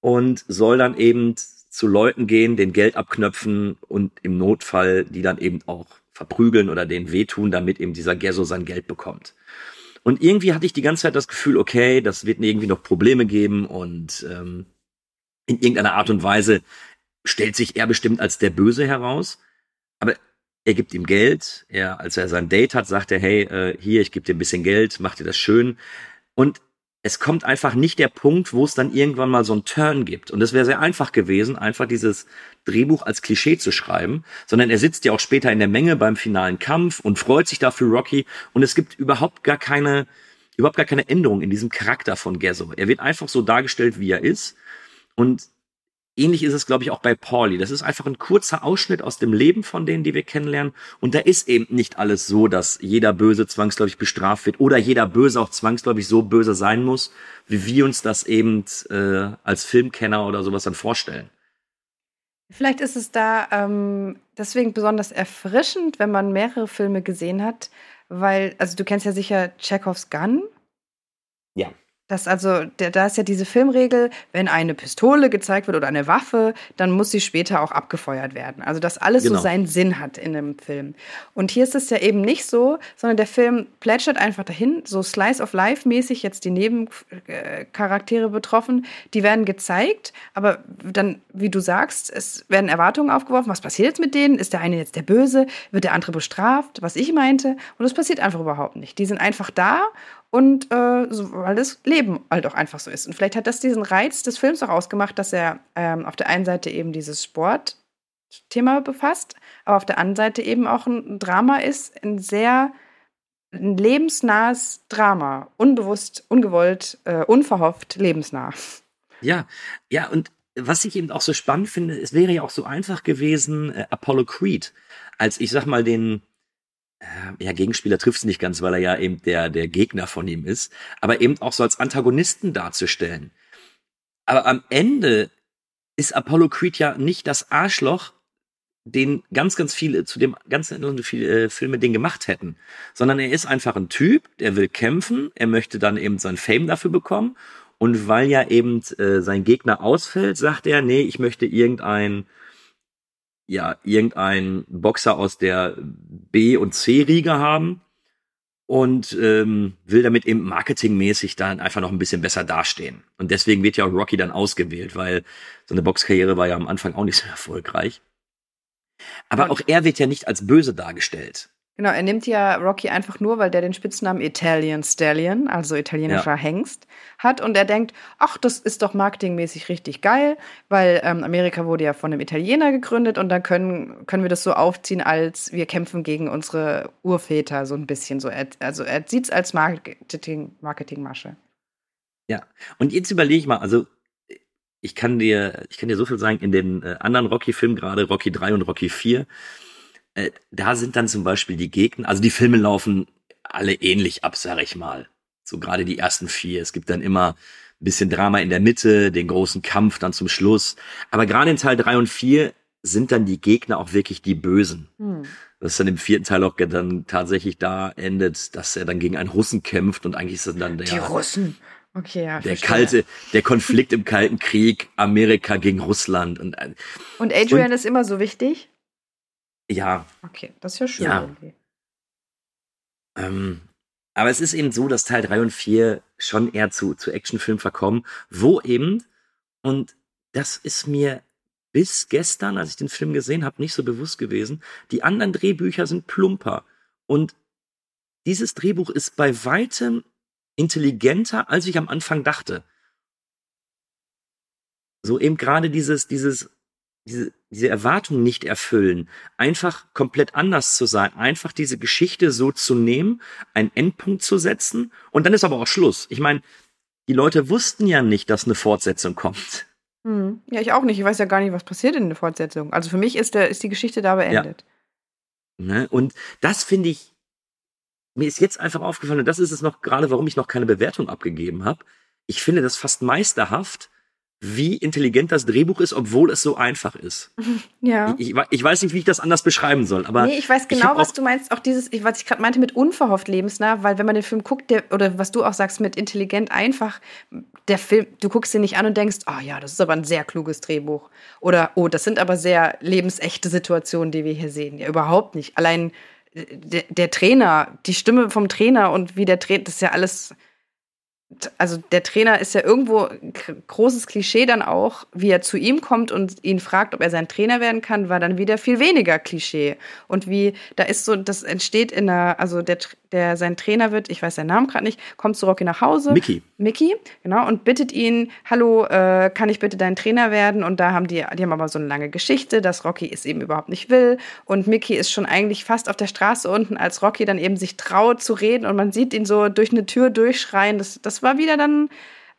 und soll dann eben zu Leuten gehen, den Geld abknöpfen und im Notfall die dann eben auch verprügeln oder denen wehtun, damit eben dieser Gazzo sein Geld bekommt. Und irgendwie hatte ich die ganze Zeit das Gefühl, okay, das wird irgendwie noch Probleme geben und ähm, in irgendeiner Art und Weise stellt sich er bestimmt als der Böse heraus. Aber er gibt ihm Geld. Er, als er sein Date hat, sagt er, hey, äh, hier, ich gebe dir ein bisschen Geld, mach dir das schön. Und es kommt einfach nicht der Punkt, wo es dann irgendwann mal so einen Turn gibt. Und es wäre sehr einfach gewesen, einfach dieses Drehbuch als Klischee zu schreiben, sondern er sitzt ja auch später in der Menge beim finalen Kampf und freut sich dafür Rocky. Und es gibt überhaupt gar keine, überhaupt gar keine Änderung in diesem Charakter von Gesso. Er wird einfach so dargestellt, wie er ist. Und Ähnlich ist es, glaube ich, auch bei Pauli. Das ist einfach ein kurzer Ausschnitt aus dem Leben von denen, die wir kennenlernen. Und da ist eben nicht alles so, dass jeder Böse zwangsläufig bestraft wird oder jeder Böse auch zwangsläufig so böse sein muss, wie wir uns das eben äh, als Filmkenner oder sowas dann vorstellen. Vielleicht ist es da ähm, deswegen besonders erfrischend, wenn man mehrere Filme gesehen hat, weil, also du kennst ja sicher Chekhovs Gun. Ja. Das also, da ist ja diese Filmregel, wenn eine Pistole gezeigt wird oder eine Waffe, dann muss sie später auch abgefeuert werden. Also, dass alles genau. so seinen Sinn hat in dem Film. Und hier ist es ja eben nicht so, sondern der Film plätschert einfach dahin, so Slice of Life mäßig jetzt die Nebencharaktere betroffen, die werden gezeigt, aber dann, wie du sagst, es werden Erwartungen aufgeworfen, was passiert jetzt mit denen? Ist der eine jetzt der Böse? Wird der andere bestraft? Was ich meinte? Und das passiert einfach überhaupt nicht. Die sind einfach da und äh, so, weil das Leben halt auch einfach so ist. Und vielleicht hat das diesen Reiz des Films auch ausgemacht, dass er ähm, auf der einen Seite eben dieses Sportthema befasst, aber auf der anderen Seite eben auch ein Drama ist, ein sehr ein lebensnahes Drama. Unbewusst, ungewollt, äh, unverhofft, lebensnah. Ja, ja, und was ich eben auch so spannend finde, es wäre ja auch so einfach gewesen, äh, Apollo Creed, als ich sag mal den, äh, ja, Gegenspieler trifft es nicht ganz, weil er ja eben der, der Gegner von ihm ist, aber eben auch so als Antagonisten darzustellen. Aber am Ende ist Apollo Creed ja nicht das Arschloch, den ganz, ganz viele, zu dem ganz, ganz viele äh, Filme den gemacht hätten. Sondern er ist einfach ein Typ, der will kämpfen, er möchte dann eben sein Fame dafür bekommen. Und weil ja eben äh, sein Gegner ausfällt, sagt er, nee, ich möchte irgendein, ja, irgendein Boxer aus der B- und C-Riege haben und ähm, will damit eben marketingmäßig dann einfach noch ein bisschen besser dastehen. Und deswegen wird ja auch Rocky dann ausgewählt, weil so eine Boxkarriere war ja am Anfang auch nicht so erfolgreich. Aber auch er wird ja nicht als böse dargestellt. Genau, er nimmt ja Rocky einfach nur, weil der den Spitznamen Italian Stallion, also italienischer Ja. Hengst, hat und er denkt, ach, das ist doch marketingmäßig richtig geil, weil ähm, Amerika wurde ja von einem Italiener gegründet und dann können, können wir das so aufziehen, als wir kämpfen gegen unsere Urväter so ein bisschen. So, er, also er sieht es als Marketing, Marketingmasche. Ja. Und jetzt überlege ich mal, also ich kann dir, ich kann dir so viel sagen, in den äh, anderen Rocky-Filmen, gerade Rocky 3 und Rocky 4, äh, da sind dann zum Beispiel die Gegner, also die Filme laufen alle ähnlich ab, sag ich mal. So gerade die ersten vier. Es gibt dann immer ein bisschen Drama in der Mitte, den großen Kampf dann zum Schluss. Aber gerade in Teil 3 und 4 sind dann die Gegner auch wirklich die Bösen. Hm. Das dann im vierten Teil auch dann tatsächlich da endet, dass er dann gegen einen Russen kämpft und eigentlich ist es dann der, Die Russen. Okay, ja. der verstehe. kalte, der Konflikt im Kalten Krieg, Amerika gegen Russland und äh, Und Adrian ist immer so wichtig? Ja, Okay, das ist ja schön. Ja. irgendwie. ähm, aber es ist eben so, dass Teil 3 und 4 schon eher zu, zu Actionfilmen verkommen, wo eben, und das ist mir bis gestern, als ich den Film gesehen habe, nicht so bewusst gewesen, die anderen Drehbücher sind plumper. Und dieses Drehbuch ist bei weitem intelligenter, als ich am Anfang dachte. So eben gerade dieses, dieses, diese, diese Erwartung nicht erfüllen, einfach komplett anders zu sein, einfach diese Geschichte so zu nehmen, einen Endpunkt zu setzen und dann ist aber auch Schluss. Ich meine, die Leute wussten ja nicht, dass eine Fortsetzung kommt. Hm. Ja, ich auch nicht. Ich weiß ja gar nicht, was passiert in der Fortsetzung. Also für mich ist, der, ist die Geschichte da beendet. Ne? Und das finde ich, mir ist jetzt einfach aufgefallen, und das ist es noch gerade, warum ich noch keine Bewertung abgegeben habe. Ich finde das fast meisterhaft, wie intelligent das Drehbuch ist, obwohl es so einfach ist. Ja. Ich, ich, ich weiß nicht, wie ich das anders beschreiben soll, aber nee, ich weiß ich genau, hab was du meinst. Auch dieses, ich- was ich gerade meinte mit unverhofft lebensnah, weil wenn man den Film guckt, der, oder was du auch sagst mit intelligent einfach, der Film, du guckst ihn nicht an und denkst, ah ja, das ist aber ein sehr kluges Drehbuch. Oder, oh, das sind aber sehr lebensechte Situationen, die wir hier sehen. Ja, überhaupt nicht. Allein äh, der, der Trainer, die Stimme vom Trainer und wie der Trainer, das ist ja alles also der Trainer ist ja irgendwo ein großes Klischee dann auch, wie er zu ihm kommt und ihn fragt, ob er sein Trainer werden kann, war dann wieder viel weniger Klischee. Und wie, da ist so, das entsteht in einer, also der, der sein Trainer wird, ich weiß seinen Namen gerade nicht, kommt zu Rocky nach Hause. Mickey. Mickey, genau, und bittet ihn, hallo, äh, kann ich bitte dein Trainer werden? Und da haben die, die haben aber so eine lange Geschichte, dass Rocky es eben überhaupt nicht will. Und Mickey ist schon eigentlich fast auf der Straße unten, als Rocky dann eben sich traut zu reden und man sieht ihn so durch eine Tür durchschreien. Das, das war wieder dann,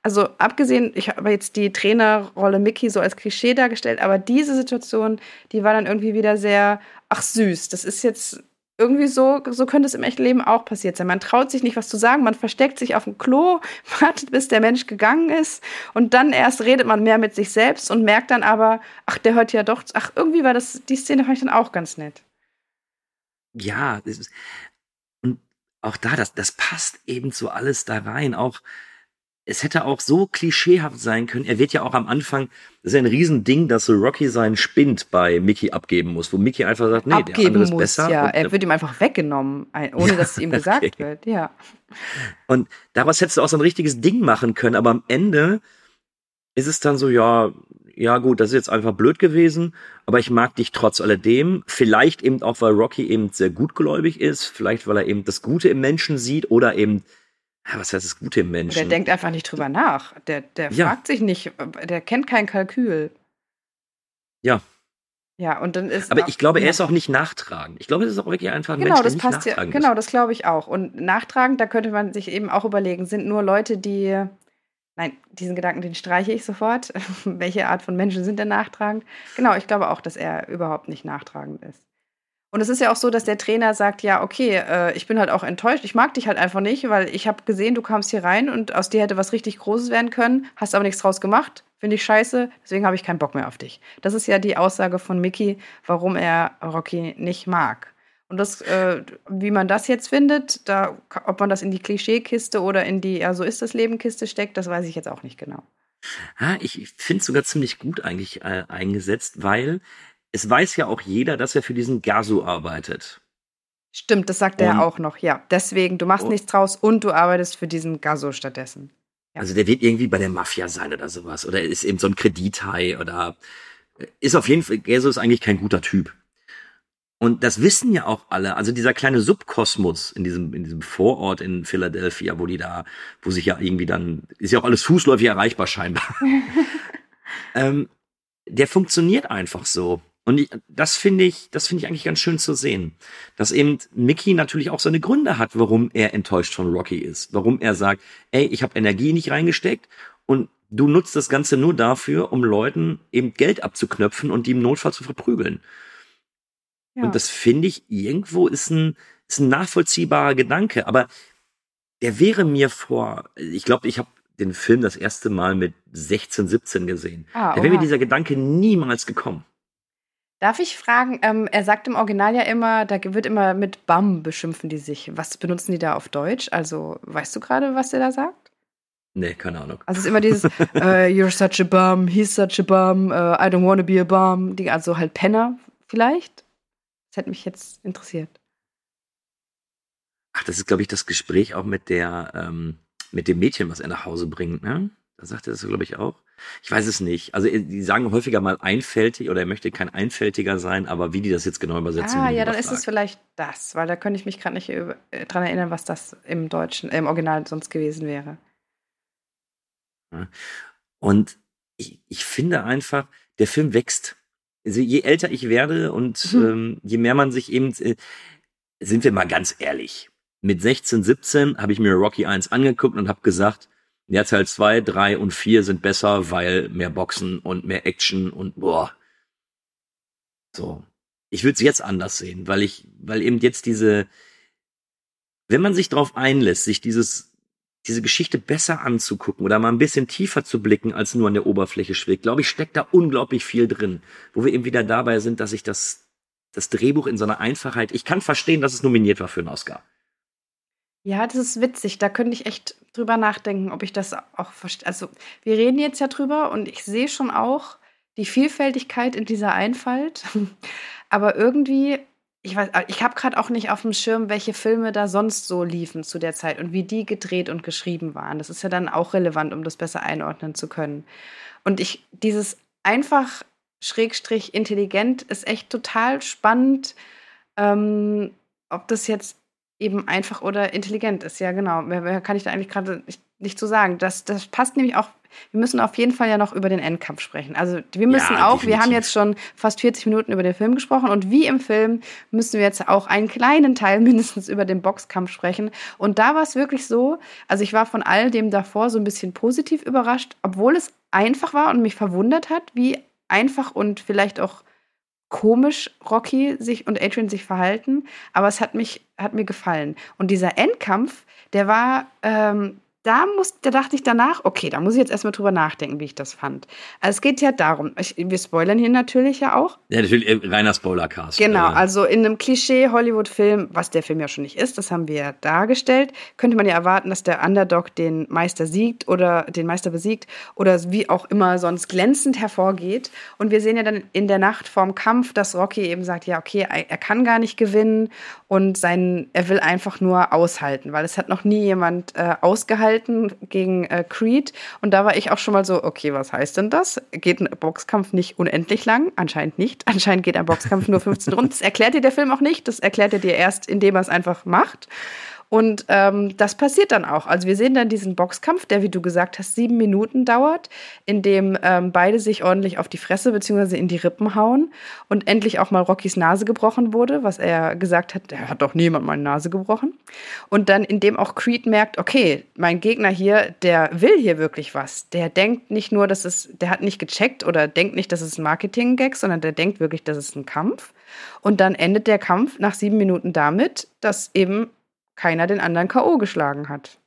also abgesehen, ich habe jetzt die Trainerrolle Mickey so als Klischee dargestellt, aber diese Situation, die war dann irgendwie wieder sehr, ach süß, das ist jetzt irgendwie so, so könnte es im echten Leben auch passiert sein. Man traut sich nicht, was zu sagen, man versteckt sich auf dem Klo, wartet, bis der Mensch gegangen ist und dann erst redet man mehr mit sich selbst und merkt dann aber, ach, der hört ja doch, ach, irgendwie war das, die Szene fand ich dann auch ganz nett. ja, ist, und auch da, das, das passt eben so alles da rein. Auch, es hätte auch so klischeehaft sein können. Er wird ja auch am Anfang, das ist ja ein Riesending, dass so Rocky seinen Spind bei Mickey abgeben muss, wo Mickey einfach sagt, nee, der Abgeben andere ist muss, besser. ja. Er wird ihm einfach weggenommen, ohne Ja, dass es ihm okay. gesagt wird, ja. Und daraus hättest du auch so ein richtiges Ding machen können, aber am Ende ist es dann so, ja, ja gut, das ist jetzt einfach blöd gewesen, aber ich mag dich trotz alledem. Vielleicht eben auch, weil Rocky eben sehr gutgläubig ist, vielleicht weil er eben das Gute im Menschen sieht oder eben, was heißt das Gute im Menschen? Der denkt einfach nicht drüber nach. Der, der Ja. fragt sich nicht, der kennt kein Kalkül. Ja. Ja, und dann ist. Aber auch- ich glaube, er ist auch nicht nachtragend. Ich glaube, das ist auch wirklich einfach ein Genau, Mensch, der das passt ja. Genau, ist. das glaube ich auch. Und nachtragend, da könnte man sich eben auch überlegen, sind nur Leute, die. Nein, diesen Gedanken, den streiche ich sofort. Welche Art von Menschen sind denn nachtragend? Genau, ich glaube auch, dass er überhaupt nicht nachtragend ist. Und es ist ja auch so, dass der Trainer sagt, ja, okay, äh, ich bin halt auch enttäuscht, ich mag dich halt einfach nicht, weil ich habe gesehen, du kamst hier rein und aus dir hätte was richtig Großes werden können, hast aber nichts draus gemacht, finde ich scheiße, deswegen habe ich keinen Bock mehr auf dich. Das ist ja die Aussage von Mickey, warum er Rocky nicht mag. Und das, äh, wie man das jetzt findet, da, ob man das in die Klischeekiste oder in die, ja, so ist das Leben-Kiste steckt, das weiß ich jetzt auch nicht genau. Ah, ich finde es sogar ziemlich gut eigentlich äh, eingesetzt, weil es weiß ja auch jeder, dass er für diesen Gasu arbeitet. Stimmt, das sagt er Und- auch noch, ja. Deswegen, du machst Und- nichts draus und du arbeitest für diesen Gaso stattdessen. Ja. Also der wird irgendwie bei der Mafia sein oder sowas. Oder ist eben so ein Kredithai oder äh, ist auf jeden Fall, Gaso ist eigentlich kein guter Typ. Und das wissen ja auch alle. Also dieser kleine Subkosmos in diesem, in diesem Vorort in Philadelphia, wo die da, wo sich ja irgendwie dann, ist ja auch alles fußläufig erreichbar scheinbar. ähm, der funktioniert einfach so. Und ich, das finde ich, das finde ich eigentlich ganz schön zu sehen. Dass eben Mickey natürlich auch seine Gründe hat, warum er enttäuscht von Rocky ist. Warum er sagt, ey, ich habe Energie nicht reingesteckt und du nutzt das Ganze nur dafür, um Leuten eben Geld abzuknöpfen und die im Notfall zu verprügeln. Ja. Und das finde ich irgendwo ist ein, ist ein nachvollziehbarer Gedanke. Aber der wäre mir vor, ich glaube, ich habe den Film das erste Mal mit 16, 17 gesehen. Ah, da wäre mir oha. dieser Gedanke niemals gekommen. Darf ich fragen, ähm, er sagt im Original ja immer, da wird immer mit Bam beschimpfen die sich. Was benutzen die da auf Deutsch? Also, weißt du gerade, was er da sagt? Nee, keine Ahnung. Also es ist immer dieses äh, You're such a bum, he's such a bum, äh, I don't wanna be a bum. Die, also halt Penner vielleicht. Das hätte mich jetzt interessiert. Ach, das ist, glaube ich, das Gespräch auch mit der, ähm, mit dem Mädchen, was er nach Hause bringt, ne? Sagt er das, glaube ich, auch. Ich weiß es nicht. Also, die sagen häufiger mal einfältig oder er möchte kein Einfältiger sein, aber wie die das jetzt genau übersetzen. ah, ja, dann ist es vielleicht das, weil da könnte ich mich gerade nicht äh, dran erinnern, was das im Deutschen, äh, im Original sonst gewesen wäre. Und ich, ich finde einfach, der Film wächst. Also je älter ich werde und Mhm. ähm, je mehr man sich eben, äh, sind wir mal ganz ehrlich, mit 16, 17 habe ich mir Rocky 1 angeguckt und habe gesagt, ja, Teil 2, 3 und 4 sind besser, weil mehr Boxen und mehr Action und boah. So. Ich würde es jetzt anders sehen, weil ich, weil eben jetzt diese, wenn man sich darauf einlässt, sich dieses diese Geschichte besser anzugucken oder mal ein bisschen tiefer zu blicken, als nur an der Oberfläche schwirrt, glaube ich, steckt da unglaublich viel drin. Wo wir eben wieder dabei sind, dass ich das, das Drehbuch in seiner Einfachheit, ich kann verstehen, dass es nominiert war für einen Oscar. Ja, das ist witzig. Da könnte ich echt drüber nachdenken, ob ich das auch verstehe. Also, wir reden jetzt ja drüber und ich sehe schon auch die Vielfältigkeit in dieser Einfalt. Aber irgendwie, ich weiß, ich habe gerade auch nicht auf dem Schirm, welche Filme da sonst so liefen zu der Zeit und wie die gedreht und geschrieben waren. Das ist ja dann auch relevant, um das besser einordnen zu können. Und ich, dieses einfach Schrägstrich intelligent ist echt total spannend, ähm, ob das jetzt eben einfach oder intelligent ist. Ja, genau. Mehr, kann ich da eigentlich gerade nicht, nicht zu sagen. Das, das passt nämlich auch. Wir müssen auf jeden Fall ja noch über den Endkampf sprechen. Also wir müssen Ja, auch, wir haben definitiv. jetzt schon fast 40 Minuten über den Film gesprochen und wie im Film müssen wir jetzt auch einen kleinen Teil mindestens über den Boxkampf sprechen. Und da war es wirklich so, also ich war von all dem davor so ein bisschen positiv überrascht, obwohl es einfach war und mich verwundert hat, wie einfach und vielleicht auch komisch Rocky sich und Adrian sich verhalten, aber es hat mich hat mir gefallen. Und dieser Endkampf, der war ähm, da muss, da dachte ich danach, okay, da muss ich jetzt erstmal drüber nachdenken, wie ich das fand. Also es geht ja darum, ich, wir spoilern hier natürlich ja auch. Ja, natürlich, äh, reiner Spoilercast. Genau, Äh, also in einem Klischee-Hollywood-Film, was der Film ja schon nicht ist, das haben wir ja dargestellt, könnte man ja erwarten, dass der Underdog den Meister siegt oder den Meister besiegt oder wie auch immer sonst glänzend hervorgeht. Und wir sehen ja dann in der Nacht vorm Kampf, dass Rocky eben sagt, ja, okay, er er kann gar nicht gewinnen und sein, er will einfach nur aushalten, weil es hat noch nie jemand äh, ausgehalten gegen äh, Creed. Und da war ich auch schon mal so, okay, was heißt denn das? Geht ein Boxkampf nicht unendlich lang? Anscheinend nicht. Anscheinend geht ein Boxkampf nur 15 Runden. Das erklärt dir der Film auch nicht. Das erklärt er dir erst, indem er es einfach macht. Und ähm, das passiert dann auch. Also wir sehen dann diesen Boxkampf, der, wie du gesagt hast, sieben Minuten dauert, in dem ähm, beide sich ordentlich auf die Fresse bzw. in die Rippen hauen und endlich auch mal Rockys Nase gebrochen wurde, was er gesagt hat, er hat doch niemand meine Nase gebrochen. Und dann, in dem auch Creed merkt, okay, mein Gegner hier, der will hier wirklich was. Der denkt nicht nur, dass es, der hat nicht gecheckt oder denkt nicht, dass es ein Marketing-Gag, sondern der denkt wirklich, dass es ein Kampf. Und dann endet der Kampf nach sieben Minuten damit, dass eben keiner den anderen K.O. geschlagen hat.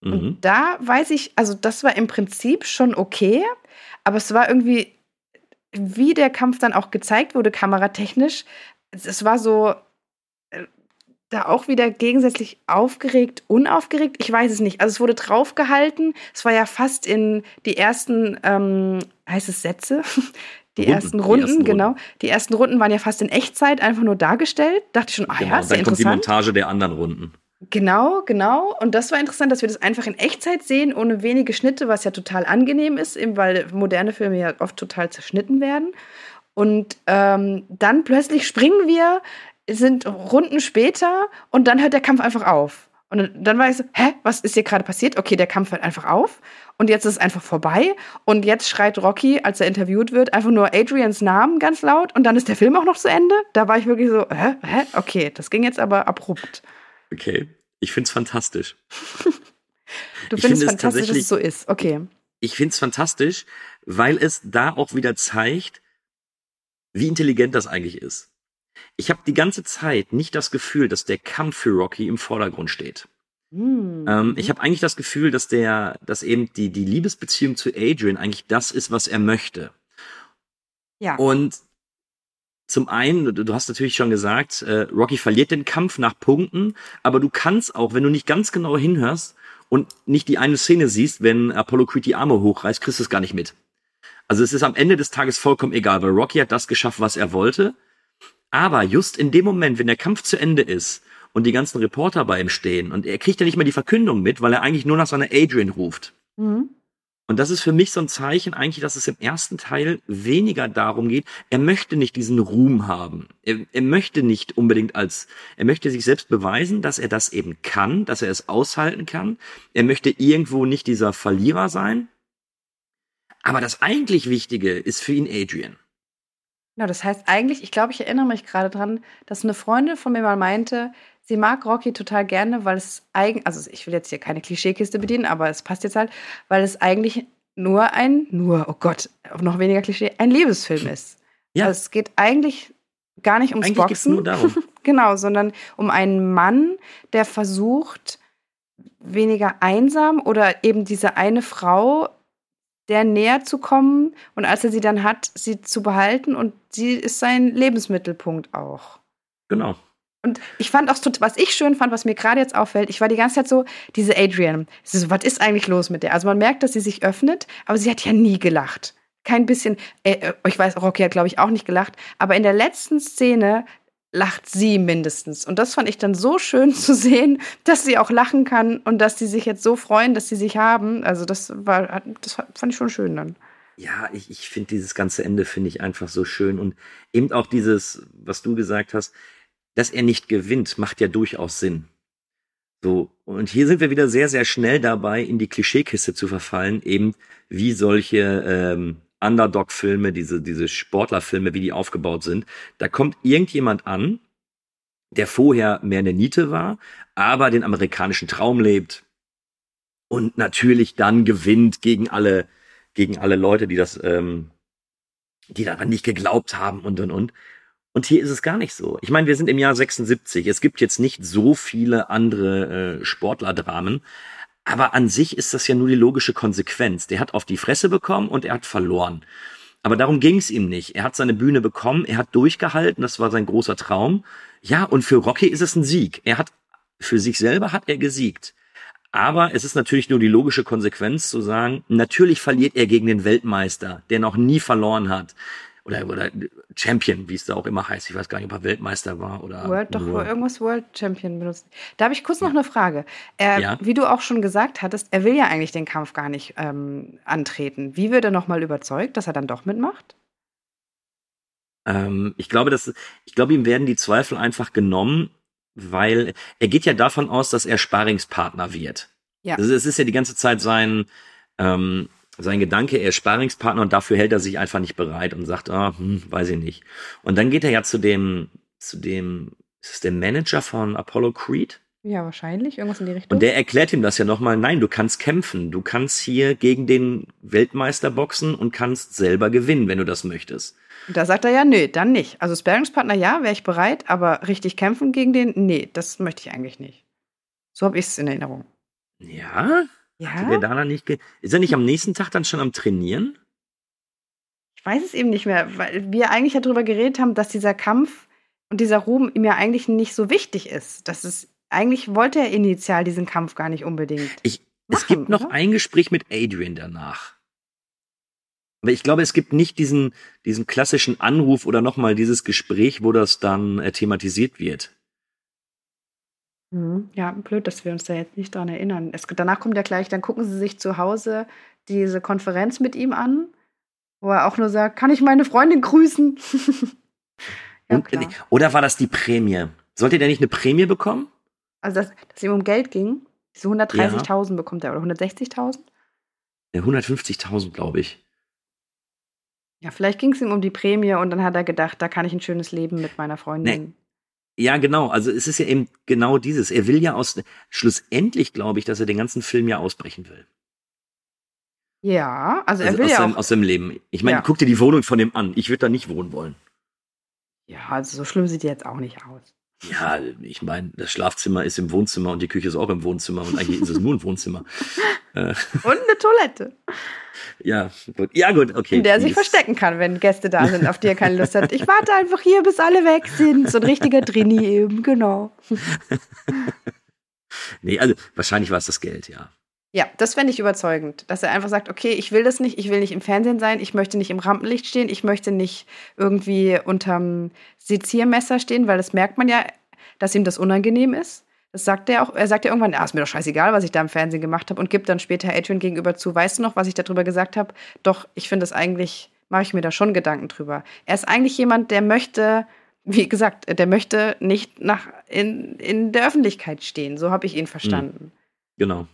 Mhm. Und da weiß ich, also das war im Prinzip schon okay, aber es war irgendwie, wie der Kampf dann auch gezeigt wurde, kameratechnisch, es war so, äh, da auch wieder gegensätzlich aufgeregt, unaufgeregt. Ich weiß es nicht. Also es wurde draufgehalten. Es war ja fast in die ersten, ähm, heißt es Sätze? Die Runden, ersten Runden, die ersten genau. Runden. Die ersten Runden waren ja fast in Echtzeit einfach nur dargestellt. Dachte ich schon, ah genau, ja, ist dann ja kommt die Montage der anderen Runden. Genau, genau. Und das war interessant, dass wir das einfach in Echtzeit sehen, ohne wenige Schnitte, was ja total angenehm ist, eben weil moderne Filme ja oft total zerschnitten werden. Und ähm, dann plötzlich springen wir, sind Runden später und dann hört der Kampf einfach auf. Und dann war ich so, hä, was ist hier gerade passiert? Okay, der Kampf hört einfach auf und jetzt ist es einfach vorbei. Und jetzt schreit Rocky, als er interviewt wird, einfach nur Adrians Namen ganz laut und dann ist der Film auch noch zu Ende. Da war ich wirklich so, hä, hä? Okay, das ging jetzt aber abrupt. Okay, ich find's fantastisch. du findest find fantastisch, dass es so ist, okay. Ich find's fantastisch, weil es da auch wieder zeigt, wie intelligent das eigentlich ist. Ich habe die ganze Zeit nicht das Gefühl, dass der Kampf für Rocky im Vordergrund steht. Mhm. Ähm, ich habe eigentlich das Gefühl, dass der, dass eben die, die Liebesbeziehung zu Adrian eigentlich das ist, was er möchte. Ja. Und zum einen, du hast natürlich schon gesagt, äh, Rocky verliert den Kampf nach Punkten, aber du kannst auch, wenn du nicht ganz genau hinhörst und nicht die eine Szene siehst, wenn Apollo Creed die Arme hochreißt, kriegst du es gar nicht mit. Also es ist am Ende des Tages vollkommen egal, weil Rocky hat das geschafft, was er wollte. Aber just in dem Moment, wenn der Kampf zu Ende ist und die ganzen Reporter bei ihm stehen und er kriegt ja nicht mal die Verkündung mit, weil er eigentlich nur nach seiner Adrian ruft. Mhm. Und das ist für mich so ein Zeichen eigentlich, dass es im ersten Teil weniger darum geht, er möchte nicht diesen Ruhm haben. Er, er, möchte nicht unbedingt als, er möchte sich selbst beweisen, dass er das eben kann, dass er es aushalten kann. Er möchte irgendwo nicht dieser Verlierer sein. Aber das eigentlich Wichtige ist für ihn Adrian. Ja, das heißt eigentlich, ich glaube, ich erinnere mich gerade dran, dass eine Freundin von mir mal meinte, sie mag Rocky total gerne, weil es eigentlich, also ich will jetzt hier keine Klischeekiste bedienen, aber es passt jetzt halt, weil es eigentlich nur ein, nur, oh Gott, noch weniger Klischee, ein Liebesfilm ist. Ja. Also es geht eigentlich gar nicht ums eigentlich Boxen. Nur darum. genau, sondern um einen Mann, der versucht, weniger einsam oder eben diese eine Frau der näher zu kommen und als er sie dann hat, sie zu behalten und sie ist sein Lebensmittelpunkt auch. Genau. Und ich fand auch, was ich schön fand, was mir gerade jetzt auffällt, ich war die ganze Zeit so, diese Adrian, so, was ist eigentlich los mit der? Also man merkt, dass sie sich öffnet, aber sie hat ja nie gelacht. Kein bisschen, äh, äh ich weiß, Rocky hat, glaube ich, auch nicht gelacht, aber in der letzten Szene lacht sie mindestens. Und das fand ich dann so schön zu sehen, dass sie auch lachen kann und dass sie sich jetzt so freuen, dass sie sich haben. Also das war, das fand ich schon schön dann. Ja, ich, ich finde dieses ganze Ende finde ich einfach so schön und eben auch dieses, was du gesagt hast, dass er nicht gewinnt, macht ja durchaus Sinn. So, und hier sind wir wieder sehr, sehr schnell dabei, in die Klischeekiste zu verfallen, eben wie solche ähm, Underdog-Filme, diese, diese Sportlerfilme, wie die aufgebaut sind. Da kommt irgendjemand an, der vorher mehr eine Niete war, aber den amerikanischen Traum lebt und natürlich dann gewinnt gegen alle, gegen alle Leute, die das, ähm, die daran nicht geglaubt haben und und und. Und hier ist es gar nicht so. Ich meine, wir sind im Jahr 76. Es gibt jetzt nicht so viele andere äh, Sportlerdramen, aber an sich ist das ja nur die logische Konsequenz. Der hat auf die Fresse bekommen und er hat verloren. Aber darum ging es ihm nicht. Er hat seine Bühne bekommen, er hat durchgehalten, das war sein großer Traum. Ja, und für Rocky ist es ein Sieg. Er hat, für sich selber hat er gesiegt. Aber es ist natürlich nur die logische Konsequenz zu sagen, natürlich verliert er gegen den Weltmeister, der noch nie verloren hat oder, oder Champion, wie es da auch immer heißt. Ich weiß gar nicht, ob er Weltmeister war oder. World, doch, irgendwas World Champion benutzt. Da habe ich kurz noch ja. eine Frage. Er, ja? Wie du auch schon gesagt hattest, er will ja eigentlich den Kampf gar nicht ähm, antreten. Wie wird er nochmal überzeugt, dass er dann doch mitmacht? Ähm, ich glaube, dass, ich glaube, ihm werden die Zweifel einfach genommen, weil er geht ja davon aus, dass er Sparingspartner wird. Ja. Also es ist ja die ganze Zeit sein, ähm, sein Gedanke, er ist Sparingspartner und dafür hält er sich einfach nicht bereit und sagt, ah, hm, weiß ich nicht. Und dann geht er ja zu dem, zu dem, ist es der Manager von Apollo Creed? Ja, wahrscheinlich. Irgendwas in die Richtung. Und der erklärt ihm das ja nochmal, nein, du kannst kämpfen, du kannst hier gegen den Weltmeister boxen und kannst selber gewinnen, wenn du das möchtest. Und da sagt er ja, nee, dann nicht. Also Sparringspartner, ja, wäre ich bereit, aber richtig kämpfen gegen den, nee, das möchte ich eigentlich nicht. So habe ich es in Erinnerung. Ja? Hatte der Ja? da dann nicht ist er nicht am nächsten Tag dann schon am Trainieren? Ich weiß es eben nicht mehr, weil wir eigentlich ja darüber geredet haben, dass dieser Kampf und dieser Ruhm ihm ja eigentlich nicht so wichtig ist. Das ist, eigentlich wollte er initial diesen Kampf gar nicht unbedingt. Ich, es Machen, gibt noch oder? ein Gespräch mit Adrian danach. Aber ich glaube, es gibt nicht diesen, diesen klassischen Anruf oder nochmal dieses Gespräch, wo das dann äh, thematisiert wird. Mhm. Ja, blöd, dass wir uns da jetzt nicht dran erinnern. Es, danach kommt ja gleich, dann gucken sie sich zu Hause diese Konferenz mit ihm an, wo er auch nur sagt, kann ich meine Freundin grüßen? ja, Und, klar. oder war das die Prämie? Sollte der nicht eine Prämie bekommen? Also, dass, dass ihm um Geld ging. Diese 130.000 bekommt er, oder 160.000? Ja, 150.000, glaube ich. Ja, vielleicht ging es ihm um die Prämie und dann hat er gedacht, da kann ich ein schönes Leben mit meiner Freundin. Ja, genau. Also es ist ja eben genau dieses. Er will ja aus, schlussendlich glaube ich, dass er den ganzen Film ja ausbrechen will. Ja, also er Also will aus, ja seinem, auch. aus seinem Leben. Ich meine, Ja. guck dir die Wohnung von dem an. Ich würde da nicht wohnen wollen. Ja, also so schlimm sieht die jetzt auch nicht aus. Ja, ich meine, das Schlafzimmer ist im Wohnzimmer und die Küche ist auch im Wohnzimmer und eigentlich ist es nur ein Wohnzimmer. Äh, Und eine Toilette, ja, gut. Ja, gut, okay. in der er sich verstecken kann, wenn Gäste da sind, auf die er keine Lust hat. Ich warte einfach hier, bis alle weg sind. So ein richtiger Drini eben, genau. Nee, also wahrscheinlich war es das Geld, ja. Ja, das fände ich überzeugend, dass er einfach sagt, okay, ich will das nicht, ich will nicht im Fernsehen sein, ich möchte nicht im Rampenlicht stehen, ich möchte nicht irgendwie unterm Seziermesser stehen, weil das merkt man ja, dass ihm das unangenehm ist. Das sagt er auch, er sagt ja irgendwann, ah, ist mir doch scheißegal, was ich da im Fernsehen gemacht habe und gibt dann später Adrian gegenüber zu, weißt du noch, was ich darüber gesagt habe? Doch, ich finde das eigentlich, mache ich mir da schon Gedanken drüber. Er ist eigentlich jemand, der möchte, wie gesagt, der möchte nicht nach in, in der Öffentlichkeit stehen. So habe ich ihn verstanden. Genau.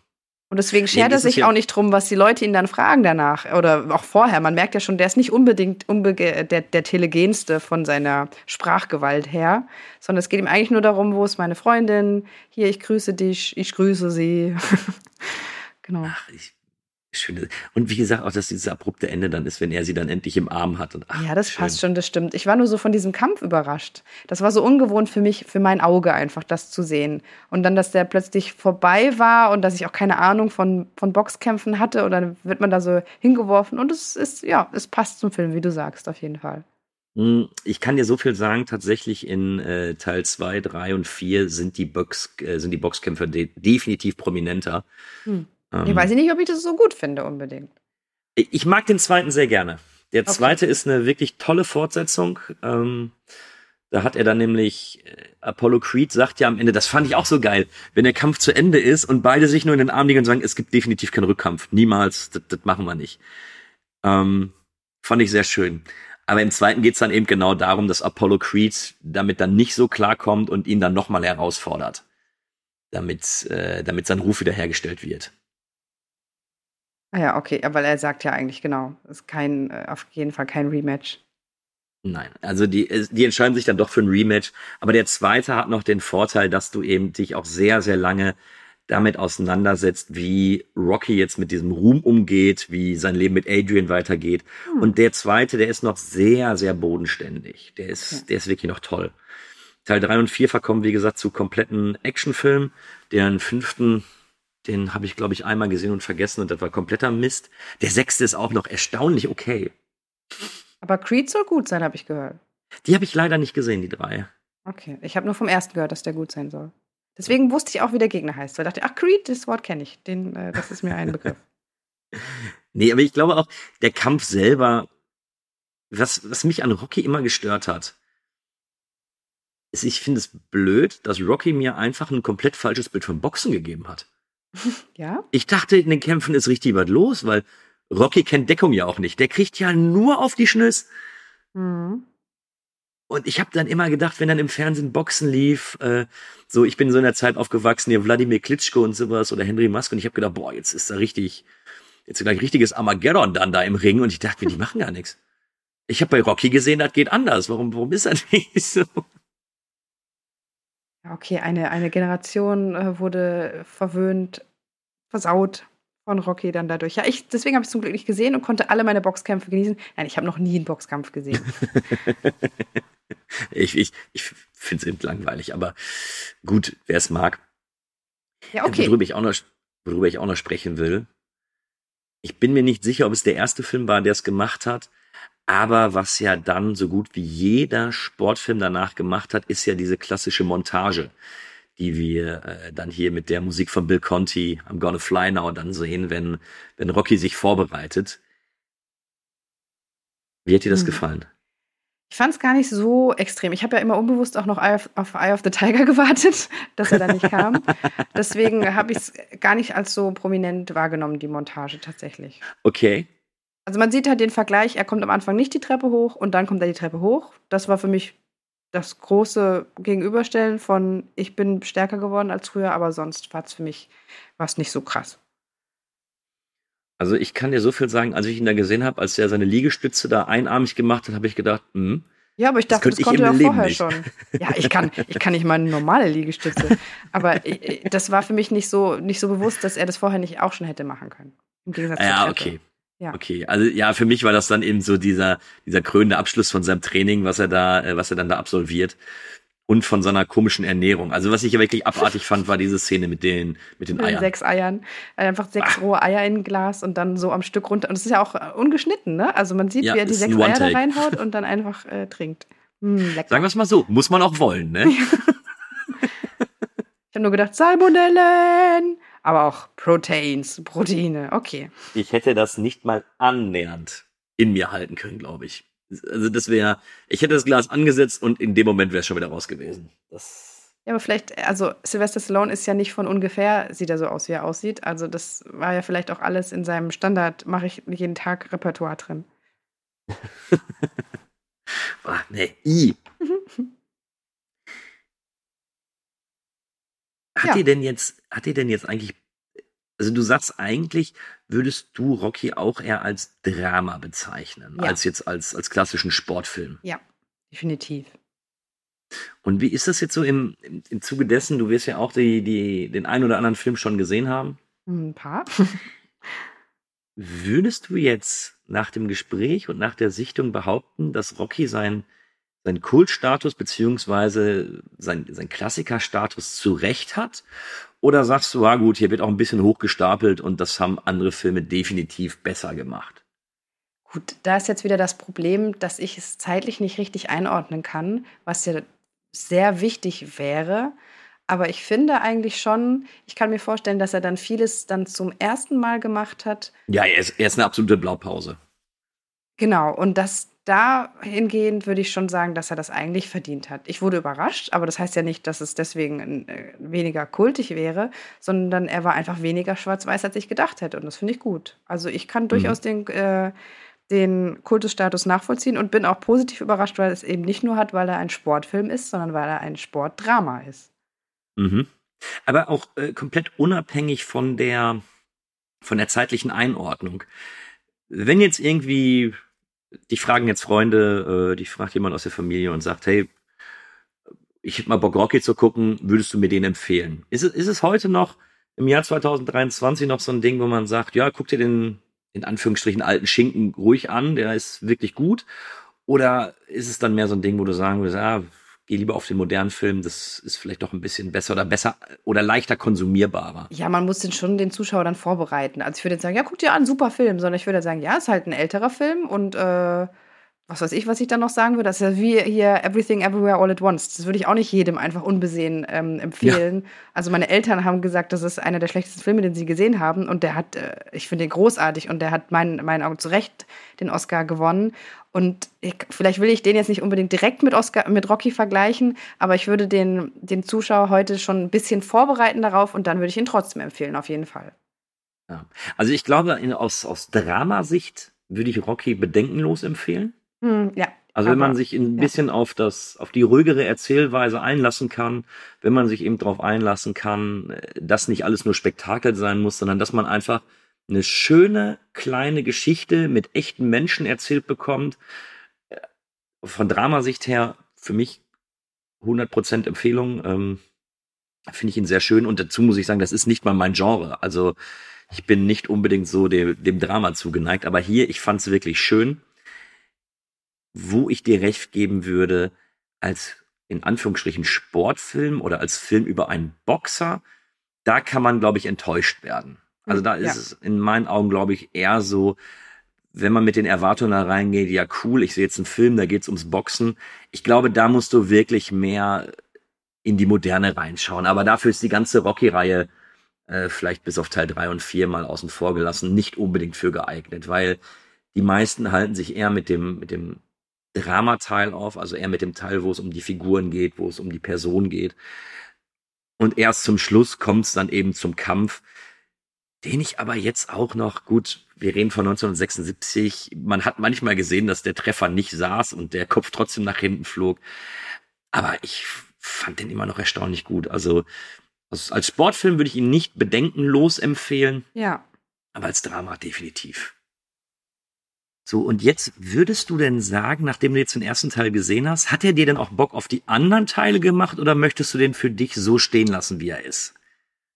Und deswegen schert er sich auch nicht drum, was die Leute ihn dann fragen danach. Oder auch vorher. Man merkt ja schon, der ist nicht unbedingt unbege der, der telegenste von seiner Sprachgewalt her. Sondern es geht ihm eigentlich nur darum, wo ist meine Freundin? Hier, ich grüße dich, ich grüße sie. genau. Ach, ich, schöne. Und wie gesagt, auch, dass dieses abrupte Ende dann ist, wenn er sie dann endlich im Arm hat. Und, ach, Ja, das schön. passt schon, das stimmt. Ich war nur so von diesem Kampf überrascht. Das war so ungewohnt für mich, für mein Auge einfach, das zu sehen. Und dann, dass der plötzlich vorbei war und dass ich auch keine Ahnung von, von Boxkämpfen hatte und dann wird man da so hingeworfen und es ist, ja, es passt zum Film, wie du sagst, auf jeden Fall. Hm, Ich kann dir so viel sagen, tatsächlich in äh, Teil 2, 3 und 4 sind die, Box, äh, sind die Boxkämpfer de definitiv prominenter. Hm. Ähm, Ich weiß nicht, ob ich das so gut finde unbedingt. Ich mag den zweiten sehr gerne. Der Okay. zweite ist eine wirklich tolle Fortsetzung. Ähm, da hat er dann nämlich, äh, Apollo Creed sagt ja am Ende, das fand ich auch so geil, wenn der Kampf zu Ende ist und beide sich nur in den Arm liegen und sagen, es gibt definitiv keinen Rückkampf. Niemals, das, das machen wir nicht. Ähm, fand ich sehr schön. Aber im zweiten geht's dann eben genau darum, dass Apollo Creed damit dann nicht so klarkommt und ihn dann nochmal herausfordert. Damit, äh, damit sein Ruf wiederhergestellt wird. Ah ja, okay, aber er sagt ja eigentlich genau, es ist kein, äh, auf jeden Fall kein Rematch. Nein, also die, die entscheiden sich dann doch für ein Rematch. Aber der zweite hat noch den Vorteil, dass du eben dich auch sehr, sehr lange damit auseinandersetzt, wie Rocky jetzt mit diesem Ruhm umgeht, wie sein Leben mit Adrian weitergeht. Und der zweite, der ist noch sehr, sehr bodenständig. Der ist, Okay. der ist wirklich noch toll. Teil drei und vier verkommen, wie gesagt, zu kompletten Actionfilmen. Den fünften, den habe ich, glaube ich, einmal gesehen und vergessen und das war kompletter Mist. Der sechste ist auch noch erstaunlich okay. Aber Creed soll gut sein, habe ich gehört. Die habe ich leider nicht gesehen, die drei. Okay, ich habe nur vom ersten gehört, dass der gut sein soll. Deswegen wusste ich auch, wie der Gegner heißt. Weil ich dachte, ach, Creed, das Wort kenne ich. Den, äh, das ist mir ein Begriff. Nee, aber ich glaube auch, der Kampf selber, was, was mich an Rocky immer gestört hat, ist, ich finde es blöd, dass Rocky mir einfach ein komplett falsches Bild von Boxen gegeben hat. Ja? Ich dachte, in den Kämpfen ist richtig was los, weil Rocky kennt Deckung ja auch nicht. Der kriegt ja nur auf die Schnüss. Mhm. Und ich habe dann immer gedacht, wenn dann im Fernsehen Boxen lief, äh, so ich bin so in der Zeit aufgewachsen, hier Wladimir Klitschko und sowas oder Henry Musk und ich habe gedacht, boah, jetzt ist da richtig, jetzt ist gleich richtiges Armageddon dann da im Ring und ich dachte mir, die machen gar nichts. Ich habe bei Rocky gesehen, das geht anders. Warum, warum ist das nicht so? Okay, eine, eine Generation äh, wurde verwöhnt, versaut von Rocky dann dadurch. Ja, ich, deswegen habe ich es zum Glück nicht gesehen und konnte alle meine Boxkämpfe genießen. Nein, ich habe noch nie einen Boxkampf gesehen. ich ich, ich finde es eben langweilig, aber gut, wer es mag. Ja, okay. Worüber ich, auch noch, worüber ich auch noch sprechen will. Ich bin mir nicht sicher, ob es der erste Film war, der es gemacht hat. Aber was ja dann so gut wie jeder Sportfilm danach gemacht hat, ist ja diese klassische Montage, die wir äh, dann hier mit der Musik von Bill Conti, I'm Gonna Fly Now, dann sehen, wenn, wenn Rocky sich vorbereitet. Wie hat dir das Hm. gefallen? Ich fand es gar nicht so extrem. Ich habe ja immer unbewusst auch noch Eye of, auf Eye of the Tiger gewartet, dass er dann nicht kam. Deswegen habe ich es gar nicht als so prominent wahrgenommen, die Montage tatsächlich. Okay. Also man sieht halt den Vergleich, er kommt am Anfang nicht die Treppe hoch und dann kommt er die Treppe hoch. Das war für mich das große Gegenüberstellen von ich bin stärker geworden als früher, aber sonst war es für mich war's nicht so krass. Also ich kann dir so viel sagen, als ich ihn da gesehen habe, als er seine Liegestütze da einarmig gemacht hat, habe ich gedacht, hm, Ja, aber ich Das dachte, das, ich konnte er vorher nicht. schon. Ja, ich kann, ich kann nicht mal eine normale Liegestütze. Aber äh, das war für mich nicht so, nicht so bewusst, dass er das vorher nicht auch schon hätte machen können. Im Gegensatz ja, Treppe. okay. Ja. Okay, also ja, für mich war das dann eben so dieser, dieser krönende Abschluss von seinem Training, was er da, äh, was er dann da absolviert. Und von seiner komischen Ernährung. Also was ich ja wirklich abartig fand, war diese Szene mit den, mit den Eiern. sechs Eiern. Einfach sechs rohe Eier in ein Glas und dann so am Stück runter. Und es ist ja auch äh, ungeschnitten, ne? Also man sieht, Ja, wie er die sechs Eier da reinhaut und dann einfach äh, trinkt. Hm, lecker. Sagen wir es mal so, muss man auch wollen, ne? Ich habe nur gedacht, Salmonellen, aber auch Proteins, Proteine. Okay. Ich hätte das nicht mal annähernd in mir halten können, glaube ich. Also das wäre, ich hätte das Glas angesetzt und in dem Moment wäre es schon wieder raus gewesen. Das, Ja, aber vielleicht, also Sylvester Stallone ist ja nicht von ungefähr, sieht er so aus, wie er aussieht. Also das war ja vielleicht auch alles in seinem Standard, mache ich jeden Tag Repertoire drin. ah, nee, i. Hat Ja. dir denn jetzt, hat dir denn jetzt eigentlich, also du sagst eigentlich, würdest du Rocky auch eher als Drama bezeichnen, Ja. als jetzt als, als klassischen Sportfilm. Ja, definitiv. Und wie ist das jetzt so im, im, im Zuge dessen, du wirst ja auch die, die, den einen oder anderen Film schon gesehen haben. Ein paar. Würdest du jetzt nach dem Gespräch und nach der Sichtung behaupten, dass Rocky sein, sein Kultstatus beziehungsweise sein, sein Klassikerstatus zu Recht hat? Oder sagst du, ah gut, hier wird auch ein bisschen hochgestapelt und das haben andere Filme definitiv besser gemacht? Gut, da ist jetzt wieder das Problem, dass ich es zeitlich nicht richtig einordnen kann, was ja sehr wichtig wäre. Aber ich finde eigentlich schon, ich kann mir vorstellen, dass er dann vieles dann zum ersten Mal gemacht hat. Ja, er ist, er ist eine absolute Blaupause. Genau, und das dahingehend würde ich schon sagen, dass er das eigentlich verdient hat. Ich wurde überrascht, aber das heißt ja nicht, dass es deswegen äh, weniger kultig wäre, sondern er war einfach weniger schwarz-weiß, als ich gedacht hätte. Und das finde ich gut. Also ich kann durchaus den, äh, den Kultusstatus nachvollziehen und bin auch positiv überrascht, weil es eben nicht nur hat, weil er ein Sportfilm ist, sondern weil er ein Sportdrama ist. Mhm. Aber auch äh, komplett unabhängig von der, von der zeitlichen Einordnung. Wenn jetzt irgendwie, dich fragen jetzt Freunde, äh, dich fragt jemand aus der Familie und sagt, hey, ich hätte mal Bock, Rocky zu gucken, würdest du mir den empfehlen? Ist es, ist es heute noch im Jahr 2023 noch so ein Ding, wo man sagt, ja, guck dir den, in Anführungsstrichen, alten Schinken ruhig an, der ist wirklich gut? Oder ist es dann mehr so ein Ding, wo du sagen würdest, ah, geh lieber auf den modernen Film, das ist vielleicht doch ein bisschen besser oder besser oder leichter konsumierbarer. Ja, man muss den schon den Zuschauer dann vorbereiten. Also ich würde jetzt sagen, ja, guck dir an, super Film, sondern ich würde sagen, ja, ist halt ein älterer Film und äh, was weiß ich, was ich dann noch sagen würde. Das ist ja wie hier Everything Everywhere All at Once. Das würde ich auch nicht jedem einfach unbesehen ähm, empfehlen. Also meine Eltern haben gesagt, das ist einer der schlechtesten Filme, den sie gesehen haben. Und der hat, äh, ich finde den großartig und der hat meinen meinen Augen zu Recht den Oscar gewonnen. Und ich, vielleicht will ich den jetzt nicht unbedingt direkt mit Oscar, mit Rocky vergleichen, aber ich würde den, den Zuschauer heute schon ein bisschen vorbereiten darauf und dann würde ich ihn trotzdem empfehlen, auf jeden Fall. Ja. Also ich glaube, in, aus, aus Dramasicht würde ich Rocky bedenkenlos empfehlen. Hm, ja, Also wenn man sich ein ja. bisschen auf das, auf die ruhigere Erzählweise einlassen kann, wenn man sich eben darauf einlassen kann, äh, dass nicht alles nur Spektakel sein muss, sondern dass man einfach eine schöne kleine Geschichte mit echten Menschen erzählt bekommt. äh, Von Dramasicht her für mich 100% Empfehlung. Ähm, Finde ich ihn sehr schön und dazu muss ich sagen, das ist nicht mal mein Genre. Also ich bin nicht unbedingt so dem, dem Drama zugeneigt, aber hier, ich fand es wirklich schön wo ich dir recht geben würde, als in Anführungsstrichen Sportfilm oder als Film über einen Boxer, da kann man, glaube ich, enttäuscht werden. Also da ist Ja. es in meinen Augen, glaube ich, eher so, wenn man mit den Erwartungen da reingeht, ja cool, ich sehe jetzt einen Film, da geht's ums Boxen. Ich glaube, da musst du wirklich mehr in die Moderne reinschauen. Aber dafür ist die ganze Rocky-Reihe äh, vielleicht bis auf Teil drei und vier mal außen vor gelassen, nicht unbedingt für geeignet, weil die meisten halten sich eher mit dem, mit dem Dramateil auf, also eher mit dem Teil, wo es um die Figuren geht, wo es um die Person geht. Und erst zum Schluss kommt es dann eben zum Kampf, den ich aber jetzt auch noch, gut, wir reden von 1976, man hat manchmal gesehen, dass der Treffer nicht saß und der Kopf trotzdem nach hinten flog. Aber ich fand den immer noch erstaunlich gut. Also als als Sportfilm würde ich ihn nicht bedenkenlos empfehlen, Ja. aber als Drama definitiv. So, und jetzt würdest du denn sagen, nachdem du jetzt den ersten Teil gesehen hast, hat er dir denn auch Bock auf die anderen Teile gemacht oder möchtest du den für dich so stehen lassen, wie er ist?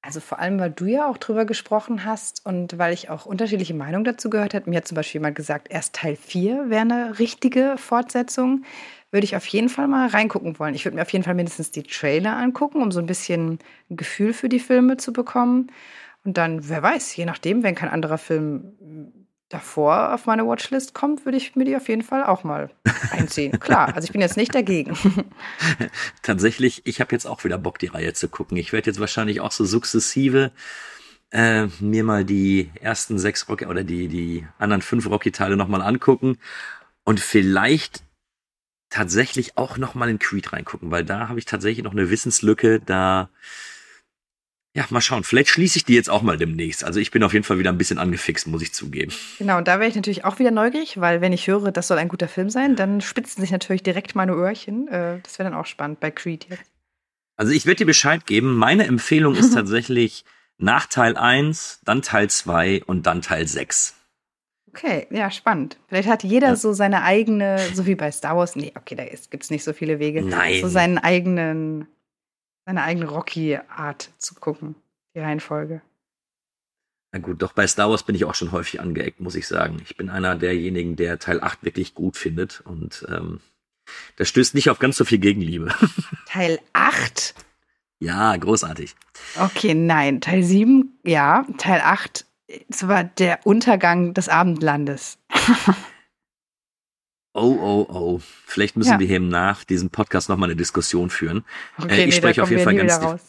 Also vor allem, weil du ja auch drüber gesprochen hast und weil ich auch unterschiedliche Meinungen dazu gehört habe. Mir hat zum Beispiel jemand gesagt, erst Teil 4 wäre eine richtige Fortsetzung. Würde ich auf jeden Fall mal reingucken wollen. Ich würde mir auf jeden Fall mindestens die Trailer angucken, um so ein bisschen ein Gefühl für die Filme zu bekommen. Und dann, wer weiß, je nachdem, wenn kein anderer Film davor auf meine Watchlist kommt, würde ich mir die auf jeden Fall auch mal einziehen. Klar, also ich bin jetzt nicht dagegen. Tatsächlich, ich habe jetzt auch wieder Bock, die Reihe zu gucken. Ich werde jetzt wahrscheinlich auch so sukzessive äh, mir mal die ersten sechs Rocky oder die, die anderen fünf Rocky-Teile nochmal angucken und vielleicht tatsächlich auch nochmal in Creed reingucken, weil da habe ich tatsächlich noch eine Wissenslücke, da ja, mal schauen. Vielleicht schließe ich die jetzt auch mal demnächst. Also ich bin auf jeden Fall wieder ein bisschen angefixt, muss ich zugeben. Genau, und da wäre ich natürlich auch wieder neugierig, weil wenn ich höre, das soll ein guter Film sein, dann spitzen sich natürlich direkt meine Öhrchen. Äh, Das wäre dann auch spannend bei Creed jetzt. Also ich werde dir Bescheid geben. Meine Empfehlung ist tatsächlich nach Teil 1, dann Teil 2 und dann Teil 6. Okay, ja, spannend. Vielleicht hat jeder Ja. so seine eigene, so wie bei Star Wars, nee, okay, da gibt es nicht so viele Wege, Nein. so seinen eigenen, seine eigene Rocky-Art zu gucken, die Reihenfolge. Na gut, doch bei Star Wars bin ich auch schon häufig angeeckt, muss ich sagen. Ich bin einer derjenigen, der Teil 8 wirklich gut findet und ähm, das stößt nicht auf ganz so viel Gegenliebe. Teil 8? ja, großartig. Okay, nein. Teil 7, ja. Teil 8, es war der Untergang des Abendlandes. Oh, oh, oh. Vielleicht müssen Ja. wir hier nach diesem Podcast nochmal eine Diskussion führen. Okay, Äh, ich nee, spreche auf jeden Fall ganz raus.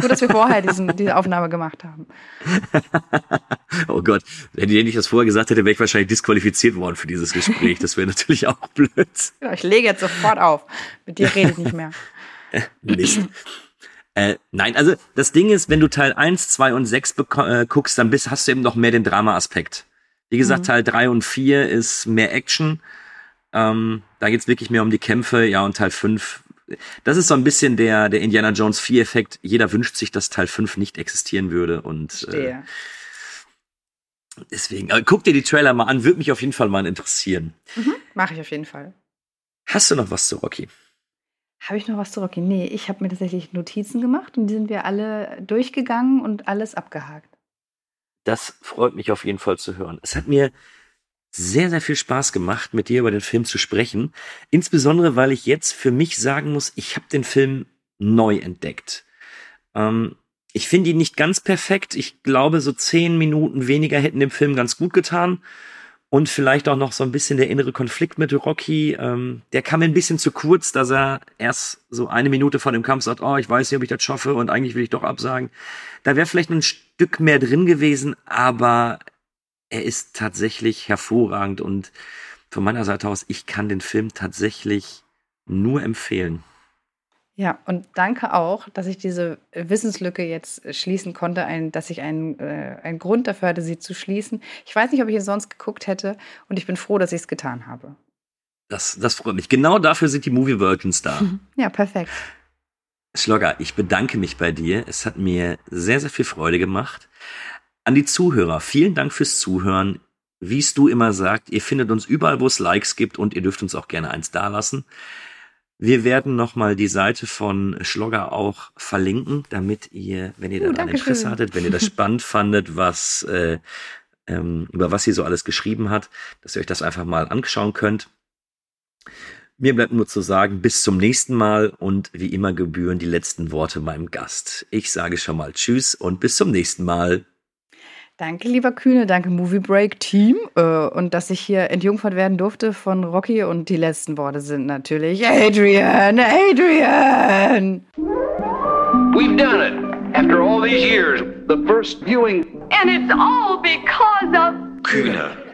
Gut, dass wir vorher diesen, diese Aufnahme gemacht haben. oh Gott, wenn ihr nicht das vorher gesagt hätte, wäre ich wahrscheinlich disqualifiziert worden für dieses Gespräch. Das wäre natürlich auch blöd. Genau, ich lege jetzt sofort auf. Mit dir rede ich nicht mehr. Mist. Äh, nein, also das Ding ist, wenn du Teil 1, 2 und 6 beko- äh, guckst, dann bist, hast du eben noch mehr den Drama-Aspekt. Wie gesagt, Mhm. Teil 3 und 4 ist mehr Action. Ähm, da geht's wirklich mehr um die Kämpfe. Ja, und Teil 5, das ist so ein bisschen der, der Indiana Jones 4-Effekt. Jeder wünscht sich, dass Teil 5 nicht existieren würde. Und äh, Stehe. deswegen, äh, guck dir die Trailer mal an, würde mich auf jeden Fall mal interessieren. Mache ich auf jeden Fall. Hast du noch was zu Rocky? Habe ich noch was zu Rocky? Nee, ich habe mir tatsächlich Notizen gemacht und die sind wir alle durchgegangen und alles abgehakt. Das freut mich auf jeden Fall zu hören. Es hat mir sehr, sehr viel Spaß gemacht, mit dir über den Film zu sprechen. Insbesondere, weil ich jetzt für mich sagen muss, ich habe den Film neu entdeckt. Ähm, ich finde ihn nicht ganz perfekt. Ich glaube, so zehn Minuten weniger hätten dem Film ganz gut getan. Und vielleicht auch noch so ein bisschen der innere Konflikt mit Rocky. Ähm, der kam ein bisschen zu kurz, dass er erst so eine Minute vor dem Kampf sagt, oh, ich weiß nicht, ob ich das schaffe und eigentlich will ich doch absagen. Da wäre vielleicht ein Stück mehr drin gewesen, aber er ist tatsächlich hervorragend und von meiner Seite aus, ich kann den Film tatsächlich nur empfehlen. Ja, und danke auch, dass ich diese Wissenslücke jetzt schließen konnte, ein, dass ich einen, äh, einen Grund dafür hatte, sie zu schließen. Ich weiß nicht, ob ich ihn sonst geguckt hätte und ich bin froh, dass ich es getan habe. Das, das freut mich. Genau dafür sind die Movie Virgins da. Ja, perfekt. Schlogger, ich bedanke mich bei dir. Es hat mir sehr, sehr viel Freude gemacht. An die Zuhörer, vielen Dank fürs Zuhören. Wie es du immer sagt, ihr findet uns überall, wo es Likes gibt und ihr dürft uns auch gerne eins dalassen. Wir werden nochmal die Seite von Schlogger auch verlinken, damit ihr, wenn ihr daran danke Interesse schön. hattet, wenn ihr das spannend fandet, was, äh, ähm, über was sie so alles geschrieben hat, dass ihr euch das einfach mal anschauen könnt. Mir bleibt nur zu sagen, bis zum nächsten Mal und wie immer gebühren die letzten Worte meinem Gast. Ich sage schon mal Tschüss und bis zum nächsten Mal. Danke, lieber Kühne, danke Movie Break Team äh, und dass ich hier entjungfert werden durfte von Rocky und die letzten Worte sind natürlich Adrian, Adrian. We've done it. After all these years, The first viewing And it's all because of Kühne.